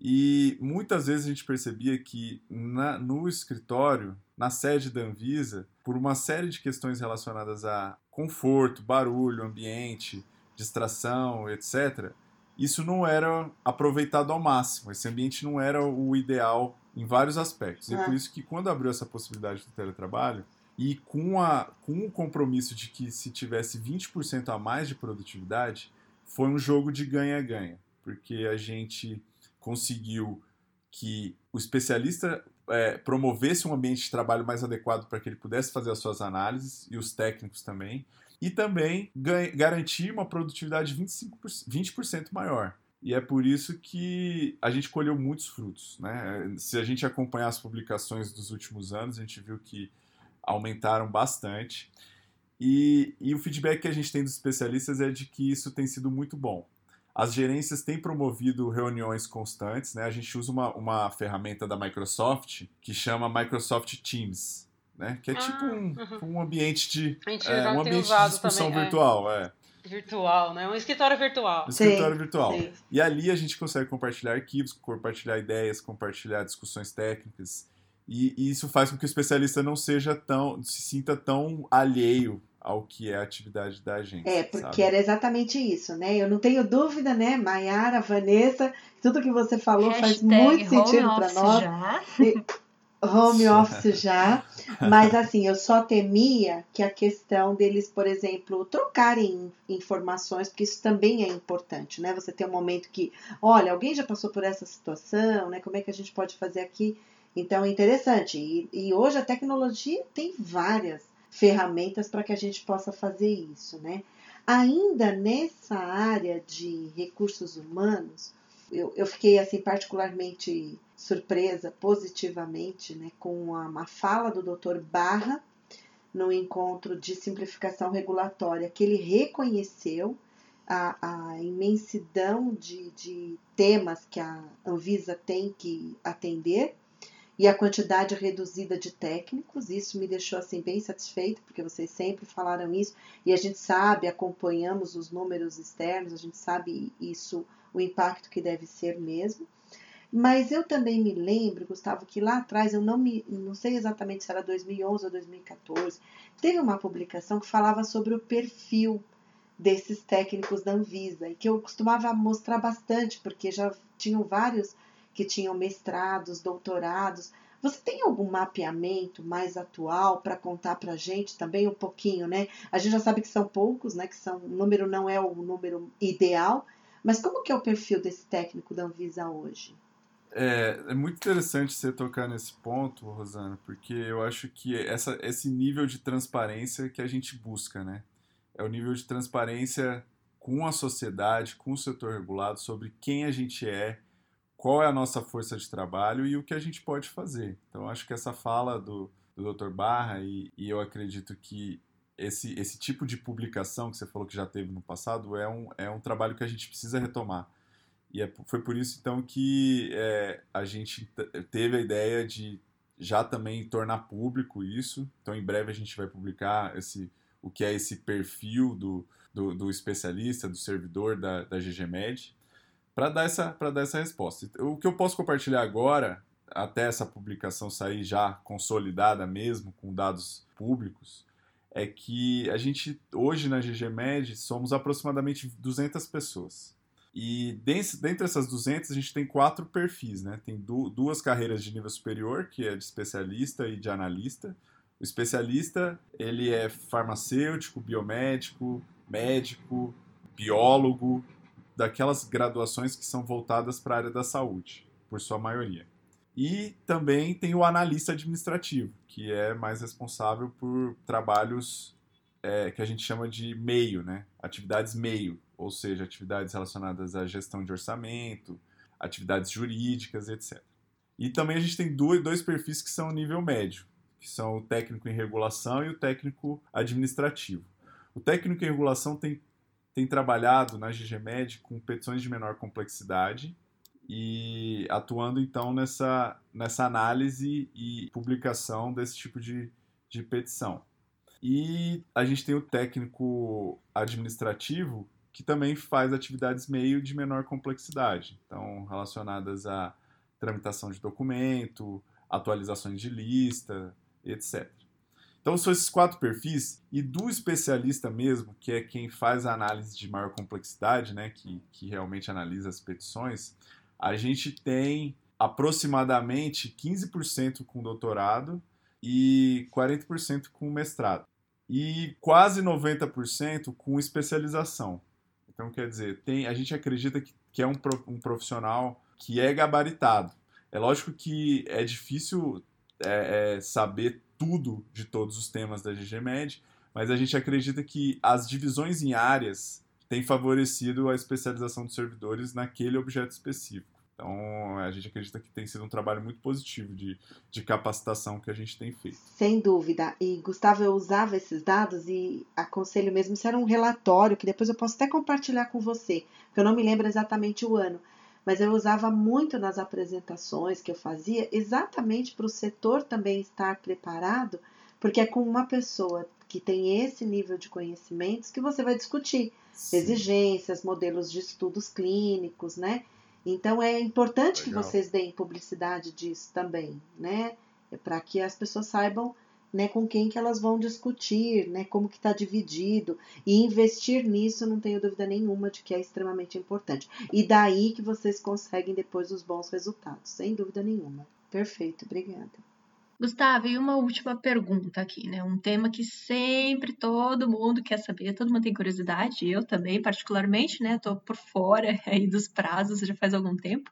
E muitas vezes a gente percebia que na, no escritório, na sede da Anvisa, por uma série de questões relacionadas a conforto, barulho, ambiente, distração, etc., isso não era aproveitado ao máximo. Esse ambiente não era o ideal em vários aspectos. É. E por isso que quando abriu essa possibilidade do teletrabalho, e com, a, com o compromisso de que se tivesse 20% a mais de produtividade, foi um jogo de ganha-ganha. Porque a gente conseguiu que o especialista é, promovesse um ambiente de trabalho mais adequado para que ele pudesse fazer as suas análises, e os técnicos também, e também garantir uma produtividade 25%, 20% maior. E é por isso que a gente colheu muitos frutos. Né? Se a gente acompanhar as publicações dos últimos anos, a gente viu que aumentaram bastante. E, e o feedback que a gente tem dos especialistas é de que isso tem sido muito bom. As gerências têm promovido reuniões constantes, né? A gente usa uma, uma ferramenta da Microsoft que chama Microsoft Teams né? Que é tipo ah, tipo um, uhum. um ambiente de é, um ambiente de discussão também, virtual, é. é. Virtual, né? Um escritório virtual. Um escritório sim, virtual. Sim. E ali a gente consegue compartilhar arquivos, compartilhar ideias, compartilhar discussões técnicas. E, e isso faz com que o especialista não seja tão, se sinta tão alheio ao que é a atividade da gente. É, porque sabe? era exatamente isso, né? Eu não tenho dúvida, né, Maiara, Vanessa, tudo que você falou Hashtag faz muito sentido para nós. Já. E, home office já, *laughs* mas assim, eu só temia que a questão deles, por exemplo, trocarem informações, porque isso também é importante, né? Você ter um momento que, olha, alguém já passou por essa situação, né? Como é que a gente pode fazer aqui? Então é interessante. E, e hoje a tecnologia tem várias ferramentas para que a gente possa fazer isso, né? Ainda nessa área de recursos humanos, eu, eu fiquei assim particularmente surpresa positivamente né, com uma fala do Dr. Barra no encontro de simplificação regulatória, que ele reconheceu a, a imensidão de, de temas que a Anvisa tem que atender e a quantidade reduzida de técnicos. Isso me deixou assim bem satisfeito, porque vocês sempre falaram isso e a gente sabe, acompanhamos os números externos, a gente sabe isso, o impacto que deve ser mesmo. Mas eu também me lembro, Gustavo, que lá atrás, eu não, me, não sei exatamente se era 2011 ou 2014, teve uma publicação que falava sobre o perfil desses técnicos da Anvisa e que eu costumava mostrar bastante, porque já tinham vários que tinham mestrados, doutorados. Você tem algum mapeamento mais atual para contar para a gente também um pouquinho, né? A gente já sabe que são poucos, né? Que são, o número não é o número ideal, mas como que é o perfil desse técnico da Anvisa hoje? É, é muito interessante você tocar nesse ponto, Rosana, porque eu acho que essa, esse nível de transparência que a gente busca, né? É o nível de transparência com a sociedade, com o setor regulado, sobre quem a gente é, qual é a nossa força de trabalho e o que a gente pode fazer. Então, acho que essa fala do, do Dr. Barra, e, e eu acredito que esse, esse tipo de publicação que você falou que já teve no passado é um, é um trabalho que a gente precisa retomar. E é, foi por isso, então, que é, a gente teve a ideia de já também tornar público isso. Então, em breve a gente vai publicar esse, o que é esse perfil do, do, do especialista, do servidor da, da GGMed, para dar, essa, dar essa resposta. O que eu posso compartilhar agora, até essa publicação sair já consolidada mesmo, com dados públicos, é que a gente, hoje na GGMed, somos aproximadamente 200 pessoas. E dentre essas 200, a gente tem quatro perfis, né? Tem duas carreiras de nível superior, que é de especialista e de analista. O especialista, ele é farmacêutico, biomédico, médico, biólogo, daquelas graduações que são voltadas para a área da saúde, por sua maioria. E também tem o analista administrativo, que é mais responsável por trabalhos é, que a gente chama de meio, né? atividades meio, ou seja, atividades relacionadas à gestão de orçamento, atividades jurídicas, etc. E também a gente tem dois, dois perfis que são nível médio, que são o técnico em regulação e o técnico administrativo. O técnico em regulação tem, tem trabalhado na GGMed com petições de menor complexidade, e atuando então nessa, nessa análise e publicação desse tipo de, de petição. E a gente tem o técnico administrativo, que também faz atividades meio de menor complexidade, então relacionadas à tramitação de documento, atualizações de lista, etc. Então são esses quatro perfis e do especialista mesmo, que é quem faz a análise de maior complexidade, né, que, que realmente analisa as petições, a gente tem aproximadamente 15% com doutorado e 40% com mestrado. E quase 90% com especialização. Então, quer dizer, tem, a gente acredita que, que é um, um profissional que é gabaritado. É lógico que é difícil é, é, saber tudo de todos os temas da GGMed, mas a gente acredita que as divisões em áreas têm favorecido a especialização dos servidores naquele objeto específico. Então, a gente acredita que tem sido um trabalho muito positivo de, de capacitação que a gente tem feito. Sem dúvida. E, Gustavo, eu usava esses dados e aconselho mesmo, isso era um relatório que depois eu posso até compartilhar com você, porque eu não me lembro exatamente o ano, mas eu usava muito nas apresentações que eu fazia, exatamente para o setor também estar preparado, porque é com uma pessoa que tem esse nível de conhecimentos que você vai discutir Sim. exigências, modelos de estudos clínicos, né? Então é importante Legal. que vocês deem publicidade disso também, né? É para que as pessoas saibam né, com quem que elas vão discutir, né, como que está dividido e investir nisso, não tenho dúvida nenhuma de que é extremamente importante. E daí que vocês conseguem depois os bons resultados, sem dúvida nenhuma. Perfeito, obrigada. Gustavo, e uma última pergunta aqui, né? Um tema que sempre todo mundo quer saber, todo mundo tem curiosidade, eu também, particularmente, né? Tô por fora *laughs* aí dos prazos já faz algum tempo.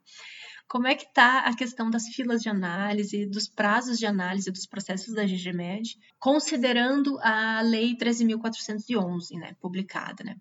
Como é que está a questão das filas de análise, dos prazos de análise dos processos da GGMed, considerando a Lei 13.411, né, publicada, né?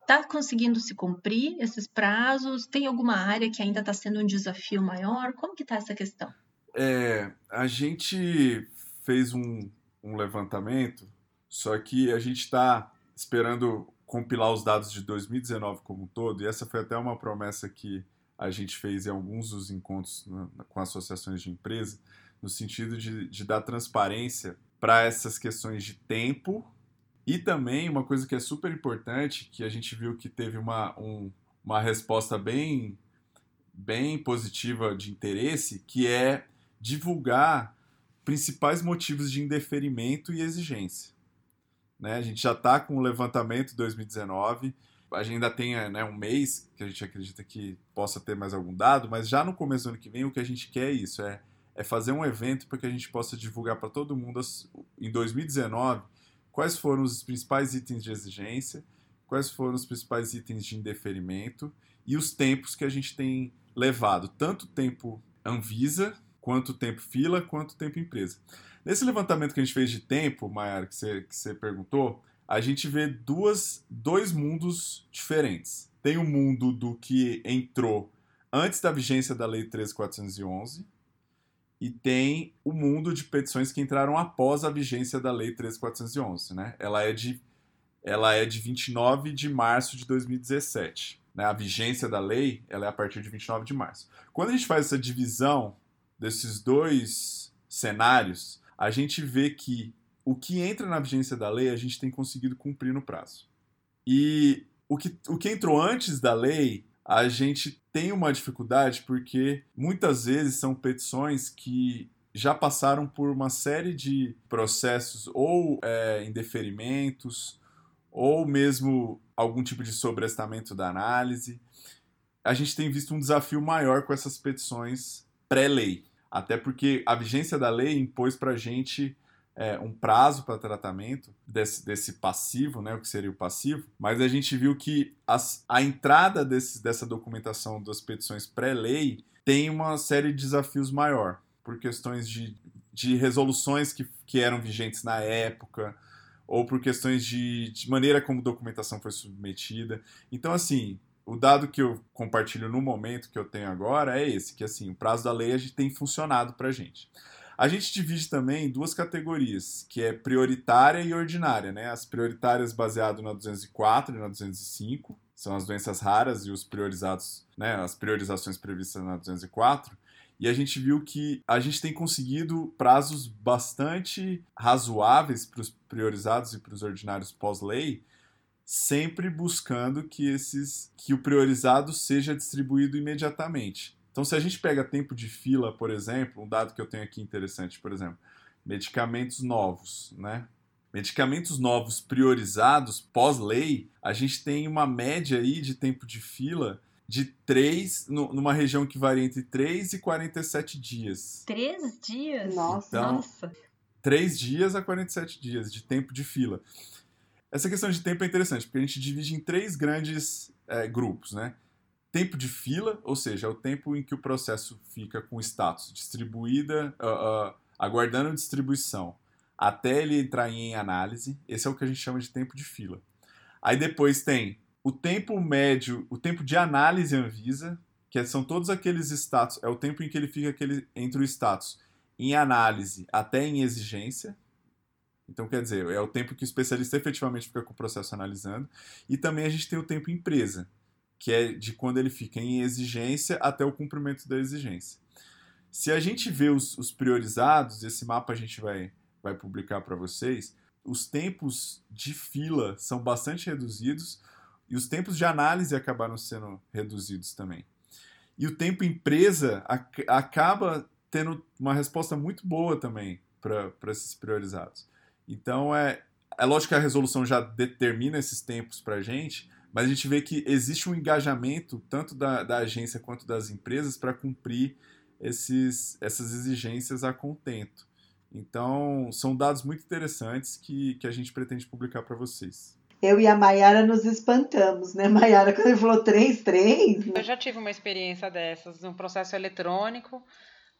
Está conseguindo se cumprir esses prazos? Tem alguma área que ainda está sendo um desafio maior? Como que está essa questão? É, a gente fez um, um levantamento, só que a gente está esperando compilar os dados de 2019 como um todo, e essa foi até uma promessa que a gente fez em alguns dos encontros com associações de empresa, no sentido de, de dar transparência para essas questões de tempo e também uma coisa que é super importante, que a gente viu que teve uma, um, uma resposta bem, bem positiva de interesse, que é divulgar principais motivos de indeferimento e exigência. Né? A gente já está com o levantamento 2019, a gente ainda tem né, um mês que a gente acredita que possa ter mais algum dado, mas já no começo do ano que vem o que a gente quer é isso, é, é fazer um evento para que a gente possa divulgar para todo mundo em 2019 quais foram os principais itens de exigência, quais foram os principais itens de indeferimento e os tempos que a gente tem levado, tanto tempo Anvisa, quanto tempo fila, quanto tempo empresa. Nesse levantamento que a gente fez de tempo, Mayara, que você, que você perguntou, a gente vê duas, dois mundos diferentes. Tem o mundo do que entrou antes da vigência da Lei 13411 e tem o mundo de petições que entraram após a vigência da Lei 13411, né? Ela é de ela é de 29 de março de 2017. Né? A vigência da lei ela é a partir de 29 de março. Quando a gente faz essa divisão desses dois cenários, a gente vê que o que entra na vigência da lei a gente tem conseguido cumprir no prazo. E o que, o que entrou antes da lei, a gente tem uma dificuldade porque muitas vezes são petições que já passaram por uma série de processos ou é, indeferimentos ou mesmo algum tipo de sobrestamento da análise. A gente tem visto um desafio maior com essas petições pré-lei, até porque a vigência da lei impôs para a gente é, um prazo para tratamento desse, desse passivo, né, o que seria o passivo, mas a gente viu que as, a entrada desse, dessa documentação das petições pré-lei tem uma série de desafios maior, por questões de, de resoluções que, que eram vigentes na época, ou por questões de, de maneira como a documentação foi submetida. Então, assim, o dado que eu compartilho no momento que eu tenho agora é esse, que assim, o prazo da lei a gente tem funcionado para a gente. A gente divide também em duas categorias, que é prioritária e ordinária, né? As prioritárias baseado na 204 e na 205, são as doenças raras e os priorizados, né, as priorizações previstas na 204. E a gente viu que a gente tem conseguido prazos bastante razoáveis para os priorizados e para os ordinários pós-lei, sempre buscando que esses que o priorizado seja distribuído imediatamente. Então, se a gente pega tempo de fila, por exemplo, um dado que eu tenho aqui interessante, por exemplo, medicamentos novos, né? Medicamentos novos priorizados pós-lei, a gente tem uma média aí de tempo de fila de 3, numa região que varia entre 3 e 47 dias. 3 dias? Nossa. Então, Nossa. 3 dias a 47 dias de tempo de fila. Essa questão de tempo é interessante, porque a gente divide em três grandes é, grupos, né? Tempo de fila, ou seja, é o tempo em que o processo fica com status distribuída, uh, uh, aguardando distribuição, até ele entrar em análise. Esse é o que a gente chama de tempo de fila. Aí depois tem o tempo médio, o tempo de análise Anvisa, que são todos aqueles status, é o tempo em que ele fica aquele, entre o status em análise até em exigência. Então, quer dizer, é o tempo que o especialista efetivamente fica com o processo analisando. E também a gente tem o tempo empresa, que é de quando ele fica em exigência até o cumprimento da exigência. Se a gente vê os, os priorizados, esse mapa a gente vai, vai publicar para vocês, os tempos de fila são bastante reduzidos e os tempos de análise acabaram sendo reduzidos também. E o tempo empresa ac acaba tendo uma resposta muito boa também para esses priorizados. Então, é, é lógico que a resolução já determina esses tempos para a gente, mas a gente vê que existe um engajamento tanto da, da agência quanto das empresas para cumprir esses, essas exigências a contento. Então, são dados muito interessantes que, que a gente pretende publicar para vocês. Eu e a Mayara nos espantamos, né, *laughs* Mayara? Quando ele falou 3-3. Eu já tive uma experiência dessas, um processo eletrônico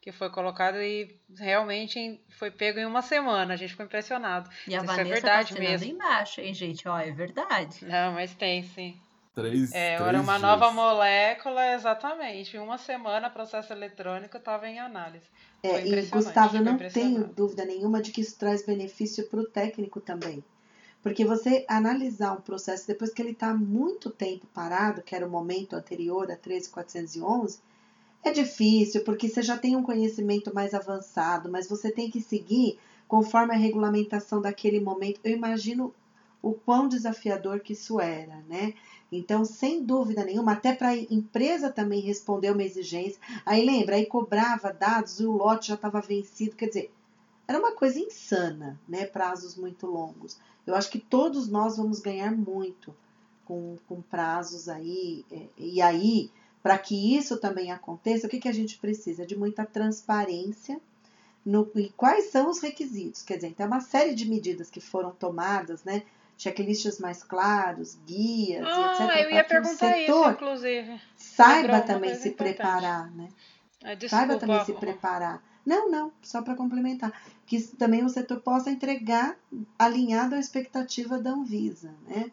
que foi colocado e realmente foi pego em uma semana. A gente ficou impressionado. E a Isso Vanessa é verdade tá mesmo. embaixo, hein, gente? Ó, é verdade. Não, mas tem sim. Três, É, três era uma dias. nova molécula, exatamente. Em uma semana, processo eletrônico estava em análise. Foi É, e Gustavo, eu não tenho dúvida nenhuma de que isso traz benefício para o técnico também. Porque você analisar um processo depois que ele está há muito tempo parado, que era o momento anterior a 13411, é difícil, porque você já tem um conhecimento mais avançado, mas você tem que seguir conforme a regulamentação daquele momento. Eu imagino o quão desafiador que isso era, né? Então, sem dúvida nenhuma, até para a empresa também responder uma exigência. Aí lembra, aí cobrava dados e o lote já estava vencido. Quer dizer, era uma coisa insana, né? Prazos muito longos. Eu acho que todos nós vamos ganhar muito com, com prazos aí. é, E aí, para que isso também aconteça, o que, que a gente precisa? De muita transparência no, e quais são os requisitos. Quer dizer, tem uma série de medidas que foram tomadas, né? Checklists mais claros, guias, Ah, etc. eu ia perguntar isso, inclusive. saiba também se importante. preparar, né? Ah, Saiba também se Desculpa. preparar. Não, não, só para complementar. Que também o setor possa entregar alinhado à expectativa da Anvisa, né?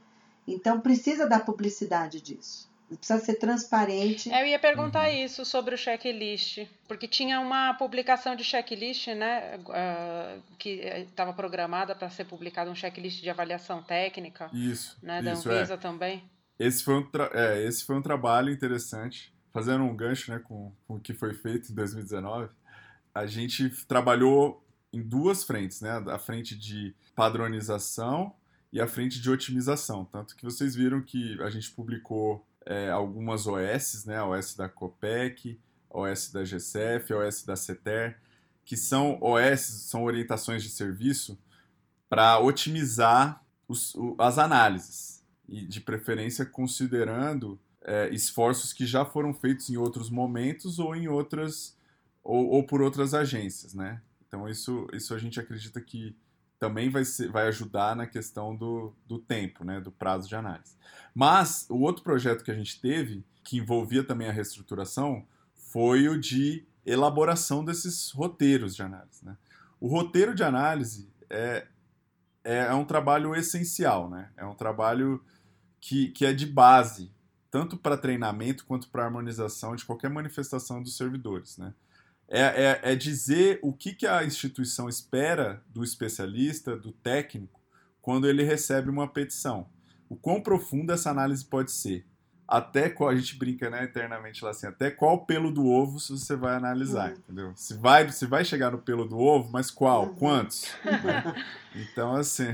Então precisa da publicidade disso. Precisa ser transparente. Eu ia perguntar uhum. isso sobre o checklist, porque tinha uma publicação de checklist, né, uh, que estava programada para ser publicado um checklist de avaliação técnica. Isso. Né, da isso, Anvisa é. também. Esse foi, um é, esse foi um trabalho interessante, fazendo um gancho né, com, com o que foi feito em 2019. A gente trabalhou em duas frentes, né? A frente de padronização e a frente de otimização. Tanto que vocês viram que a gente publicou é, algumas OS, né? A OS da COPEC, a OS da GCF, a OS da CETER, que são OS, são orientações de serviço para otimizar os, as análises e de preferência considerando é, esforços que já foram feitos em outros momentos ou em outras ou, ou por outras agências, né? Então isso, isso a gente acredita que também vai, ser, vai ajudar na questão do, do tempo, né, do prazo de análise. Mas o outro projeto que a gente teve, que envolvia também a reestruturação, foi o de elaboração desses roteiros de análise. Né? O roteiro de análise é, é, é um trabalho essencial, né? é um trabalho que, que é de base, tanto para treinamento quanto para harmonização de qualquer manifestação dos servidores. Né? É, é, é dizer o que, que a instituição espera do especialista, do técnico, quando ele recebe uma petição. O quão profunda essa análise pode ser. Até qual, a gente brinca né, eternamente lá assim, até qual pelo do ovo você vai analisar, uhum. entendeu? Se vai, se vai chegar no pelo do ovo, mas qual? Uhum. Quantos? *laughs* então, assim,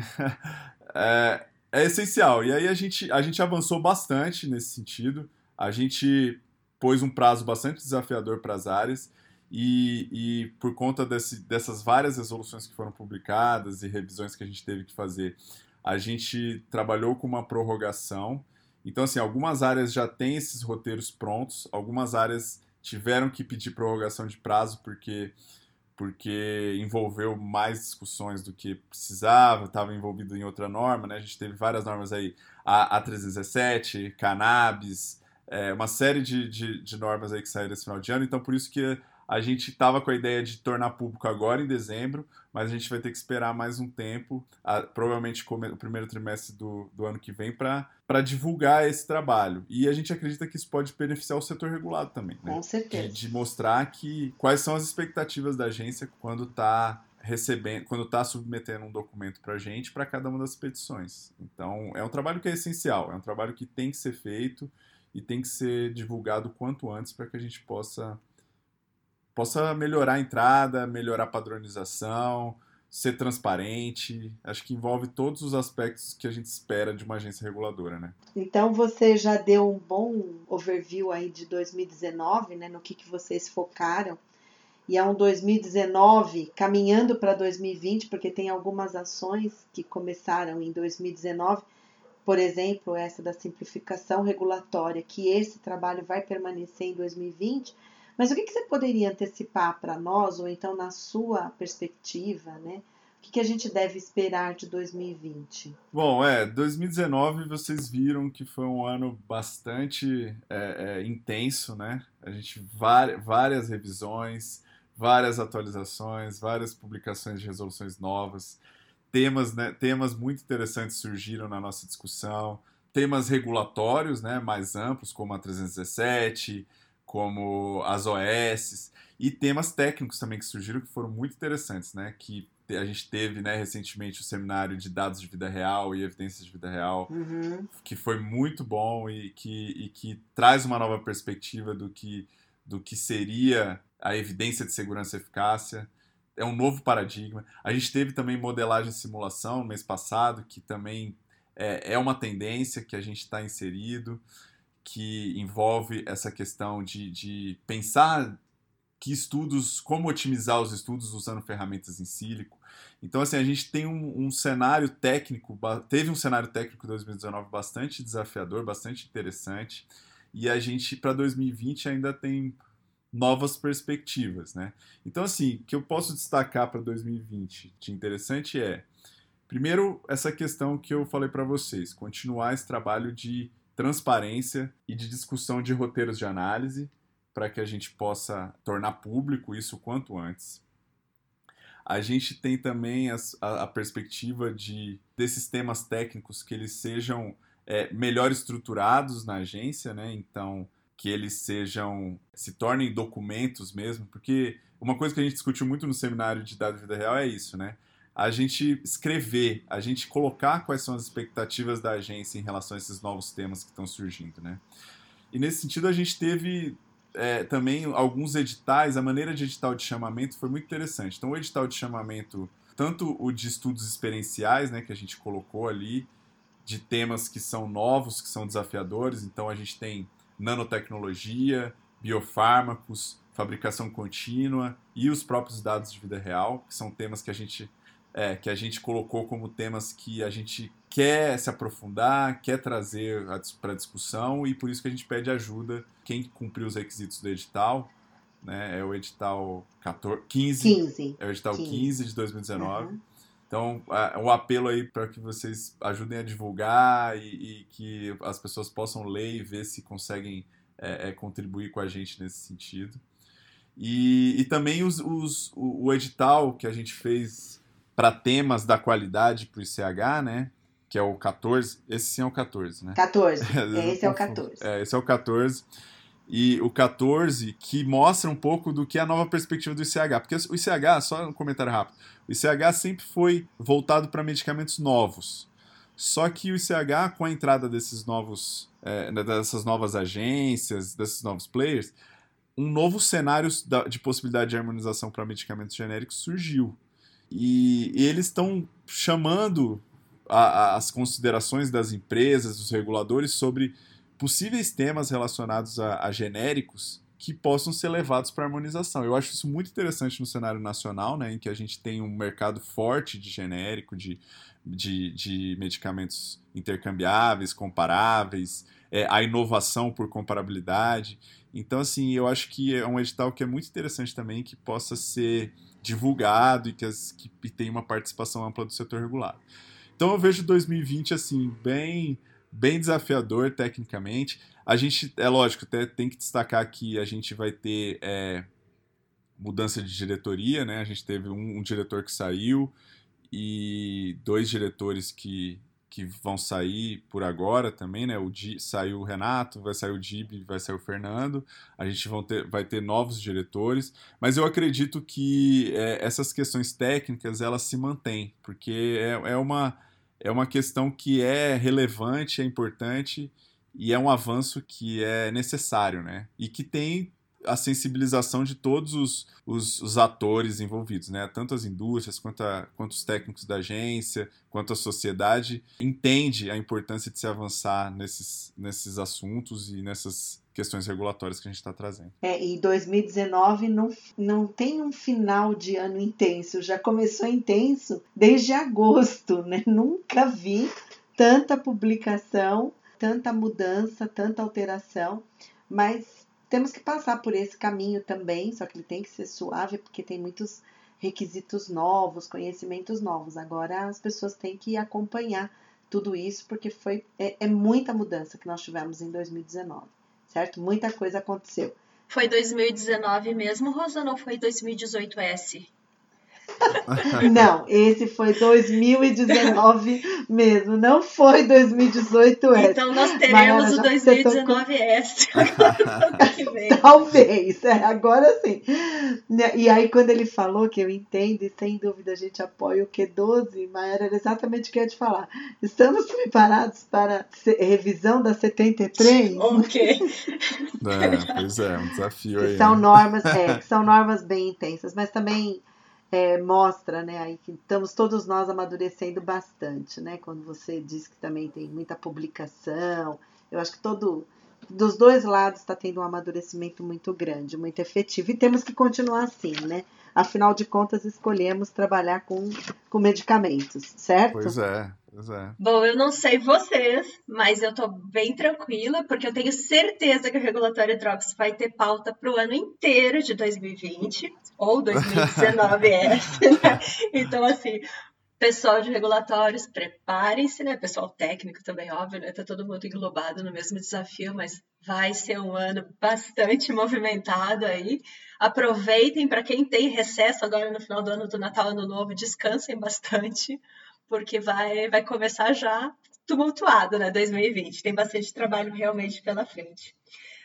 *laughs* é, é essencial. E aí a gente, a gente avançou bastante nesse sentido. A gente pôs um prazo bastante desafiador para as áreas. E, e por conta desse, dessas várias resoluções que foram publicadas e revisões que a gente teve que fazer, a gente trabalhou com uma prorrogação. Então, assim, algumas áreas já têm esses roteiros prontos, algumas áreas tiveram que pedir prorrogação de prazo porque porque envolveu mais discussões do que precisava, estava envolvido em outra norma, né? A gente teve várias normas aí, a, a 317, cannabis, é, uma série de, de, de normas aí que saíram esse final de ano, então por isso que a gente estava com a ideia de tornar público agora em dezembro, mas a gente vai ter que esperar mais um tempo, a, provavelmente o primeiro trimestre do, do ano que vem, para divulgar esse trabalho. E a gente acredita que isso pode beneficiar o setor regulado também. Né? Com certeza. De, de mostrar que quais são as expectativas da agência quando está recebendo, quando está submetendo um documento para a gente para cada uma das petições. Então, é um trabalho que é essencial, é um trabalho que tem que ser feito e tem que ser divulgado quanto antes para que a gente possa possa melhorar a entrada, melhorar a padronização, ser transparente. Acho que envolve todos os aspectos que a gente espera de uma agência reguladora, né? Então você já deu um bom overview aí de 2019, né? No que, que vocês focaram. E é um 2019 caminhando para 2020, porque tem algumas ações que começaram em 2019, por exemplo, essa da simplificação regulatória, que esse trabalho vai permanecer em 2020 mas o que, que você poderia antecipar para nós, ou então na sua perspectiva, né? O que, que a gente deve esperar de 2020? Bom, é, 2019 vocês viram que foi um ano bastante é, é, intenso, né? A gente várias revisões, várias atualizações, várias publicações de resoluções novas, temas, né, temas muito interessantes surgiram na nossa discussão, temas regulatórios, né, mais amplos como a 317 como as OS e temas técnicos também que surgiram que foram muito interessantes, né? Que a gente teve né, recentemente o seminário de dados de vida real e evidências de vida real, uhum. que foi muito bom e que, e que traz uma nova perspectiva do que, do que seria a evidência de segurança e eficácia. É um novo paradigma. A gente teve também modelagem e simulação no mês passado, que também é, é uma tendência que a gente está inserido que envolve essa questão de, de pensar que estudos, como otimizar os estudos usando ferramentas em sílico. Então, assim, a gente tem um, um cenário técnico, teve um cenário técnico 2019 bastante desafiador, bastante interessante, e a gente, para 2020, ainda tem novas perspectivas, né? Então, assim, o que eu posso destacar para 2020 de interessante é, primeiro, essa questão que eu falei para vocês, continuar esse trabalho de transparência e de discussão de roteiros de análise para que a gente possa tornar público isso quanto antes. A gente tem também a, a, a perspectiva de desses temas técnicos que eles sejam é, melhor estruturados na agência, né? Então, que eles sejam, se tornem documentos mesmo, porque uma coisa que a gente discutiu muito no seminário de dados vida real é isso, né? A gente escrever, a gente colocar quais são as expectativas da agência em relação a esses novos temas que estão surgindo, né? E nesse sentido a gente teve é, também alguns editais, a maneira de edital de chamamento foi muito interessante. Então o edital de chamamento, tanto o de estudos experienciais, né, que a gente colocou ali, de temas que são novos, que são desafiadores. Então a gente tem nanotecnologia, biofármacos, fabricação contínua e os próprios dados de vida real, que são temas que a gente é, que a gente colocou como temas que a gente quer se aprofundar, quer trazer para discussão e por isso que a gente pede ajuda quem cumpriu os requisitos do edital. Né, é o edital 14, 15, 15. É o edital 15, 15 de 2019. Uhum. Então, é um apelo aí para que vocês ajudem a divulgar e, e, que as pessoas possam ler e ver se conseguem é, é, contribuir com a gente nesse sentido. E, e também os, os, o, o, edital que a gente fez para temas da qualidade para o ICH, né? Que é o 14. Esse sim é o 14, né? 14. *laughs* esse é o 14. É, esse é o 14 e o 14, que mostra um pouco do que é a nova perspectiva do ICH. Porque o ICH, só um comentário rápido, o ICH sempre foi voltado para medicamentos novos. Só que o ICH, com a entrada desses novos, é, dessas novas agências, desses novos players, um novo cenário de possibilidade de harmonização para medicamentos genéricos surgiu. E, eles estão chamando a, a, as considerações das empresas, dos reguladores sobre possíveis temas relacionados a, a genéricos que possam ser levados para harmonização. Eu acho isso muito interessante no cenário nacional, né, em que a gente tem um mercado forte de genérico, de, de, de medicamentos intercambiáveis, comparáveis, é, a inovação por comparabilidade. Então, assim, eu acho que é um edital que é muito interessante também, que possa ser divulgado e que, as, que tem uma participação ampla do setor regulado. Então, eu vejo 2020, assim, bem bem desafiador tecnicamente. A gente, é lógico, até tem que destacar que a gente vai ter é, mudança de diretoria, né? A gente teve um, um, diretor que saiu e dois diretores que, que vão sair por agora também, né? O Di, saiu o Renato, vai sair o Dib, vai sair o Fernando. A gente vão ter, vai ter novos diretores, mas eu acredito que é, essas questões técnicas elas se mantêm, porque é, é uma é uma questão que é relevante, é importante e é um avanço que é necessário, né? E que tem a sensibilização de todos os, os, os, atores envolvidos, né? Tanto as indústrias, quanto, a, quanto os técnicos da agência, quanto a sociedade, entende a importância de se avançar nesses, nesses assuntos e nessas questões regulatórias que a gente está trazendo. É, e 2019 não, não tem um final de ano intenso, já começou intenso desde agosto, né? *laughs* Nunca vi tanta publicação, tanta mudança, tanta alteração, mas temos que passar por esse caminho também, só que ele tem que ser suave, porque tem muitos requisitos novos, conhecimentos novos. Agora as pessoas têm que acompanhar tudo isso, porque foi é, é muita mudança que nós tivemos em 2019 certo? Muita coisa aconteceu. Foi 2019 mesmo, Rosana, ou foi 2018S? *laughs* Não, esse foi 2019 mesmo, não foi 2018 S. Então nós teremos o 2019 S. *laughs* Talvez, é, agora sim. Né, e aí, quando ele falou que eu entendo, e sem dúvida a gente apoia o Q12, mas era exatamente o que eu ia te falar. Estamos preparados para revisão da 73? Ok. *laughs* É, pois é, um desafio aí. São né? normas, é, são normas bem intensas, mas também é, mostra, né, aí que estamos todos nós amadurecendo bastante, né? Quando você diz que também tem muita publicação, eu acho que todo dos dois lados está tendo um amadurecimento muito grande, muito efetivo e temos que continuar assim, né? Afinal de contas, escolhemos trabalhar com, com medicamentos, certo? Pois é, pois é. Bom, eu não sei vocês, mas eu tô bem tranquila, porque eu tenho certeza que o Regulatório Drops vai ter pauta para o ano inteiro de 2020, ou 2019 *laughs* é. Né? Então, assim, pessoal de regulatórios, preparem-se, né? Pessoal técnico também, óbvio, né? Tá todo mundo englobado no mesmo desafio, mas vai ser um ano bastante *laughs* movimentado aí. Aproveitem para quem tem recesso agora no final do ano do Natal, Ano Novo, descansem bastante, porque vai vai começar já tumultuado, né? 2020. Tem bastante trabalho realmente pela frente.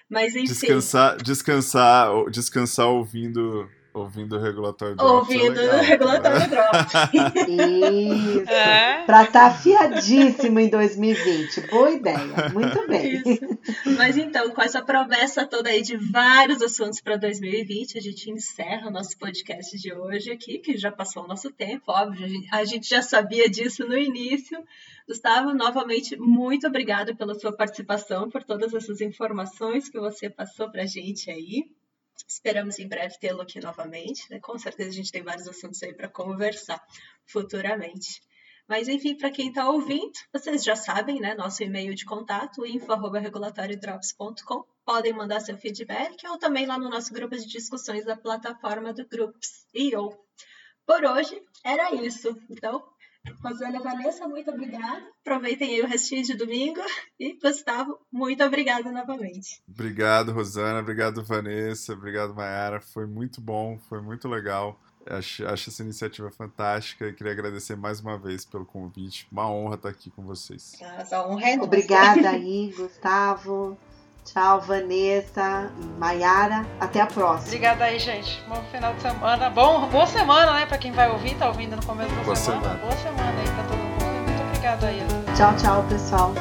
Mas enfim. Descansar, descansar, descansar ouvindo ouvindo o regulatório Drops. Ouvindo é o regulatório Drops. *laughs* Isso. É. Para estar tá afiadíssimo em 2020. Boa ideia. Muito bem. Isso. Mas então, com essa promessa toda aí de vários assuntos para 2020, a gente encerra o nosso podcast de hoje aqui, que já passou o nosso tempo, óbvio. A gente, a gente já sabia disso no início. Gustavo, novamente, muito obrigada pela sua participação, por todas essas informações que você passou para a gente aí. Esperamos em breve tê-lo aqui novamente. Né? Com certeza a gente tem vários assuntos aí para conversar futuramente. Mas enfim, para quem está ouvindo, vocês já sabem, né? Nosso e-mail de contato, info.regulatoriodrops.com. Podem mandar seu feedback ou também lá no nosso grupo de discussões da plataforma do Groups.io. Por hoje era isso. Então, Rosana Vanessa, muito obrigada. Aproveitem aí o restinho de domingo. E Gustavo, muito obrigada novamente. Obrigado, Rosana. Obrigado, Vanessa. Obrigado, Mayara. Foi muito bom, foi muito legal. Acho, acho essa iniciativa fantástica e queria agradecer mais uma vez pelo convite. Uma honra estar aqui com vocês. Nossa, honra é Obrigada aí, *laughs* Gustavo. Tchau, Vanessa, Maiara. Até a próxima. Obrigada aí, gente. Bom final de semana. Bom, boa semana, né? Pra quem vai ouvir, tá ouvindo no começo da boa semana. semana. Boa semana aí pra todo mundo. Muito obrigada aí. Tchau, tchau, pessoal.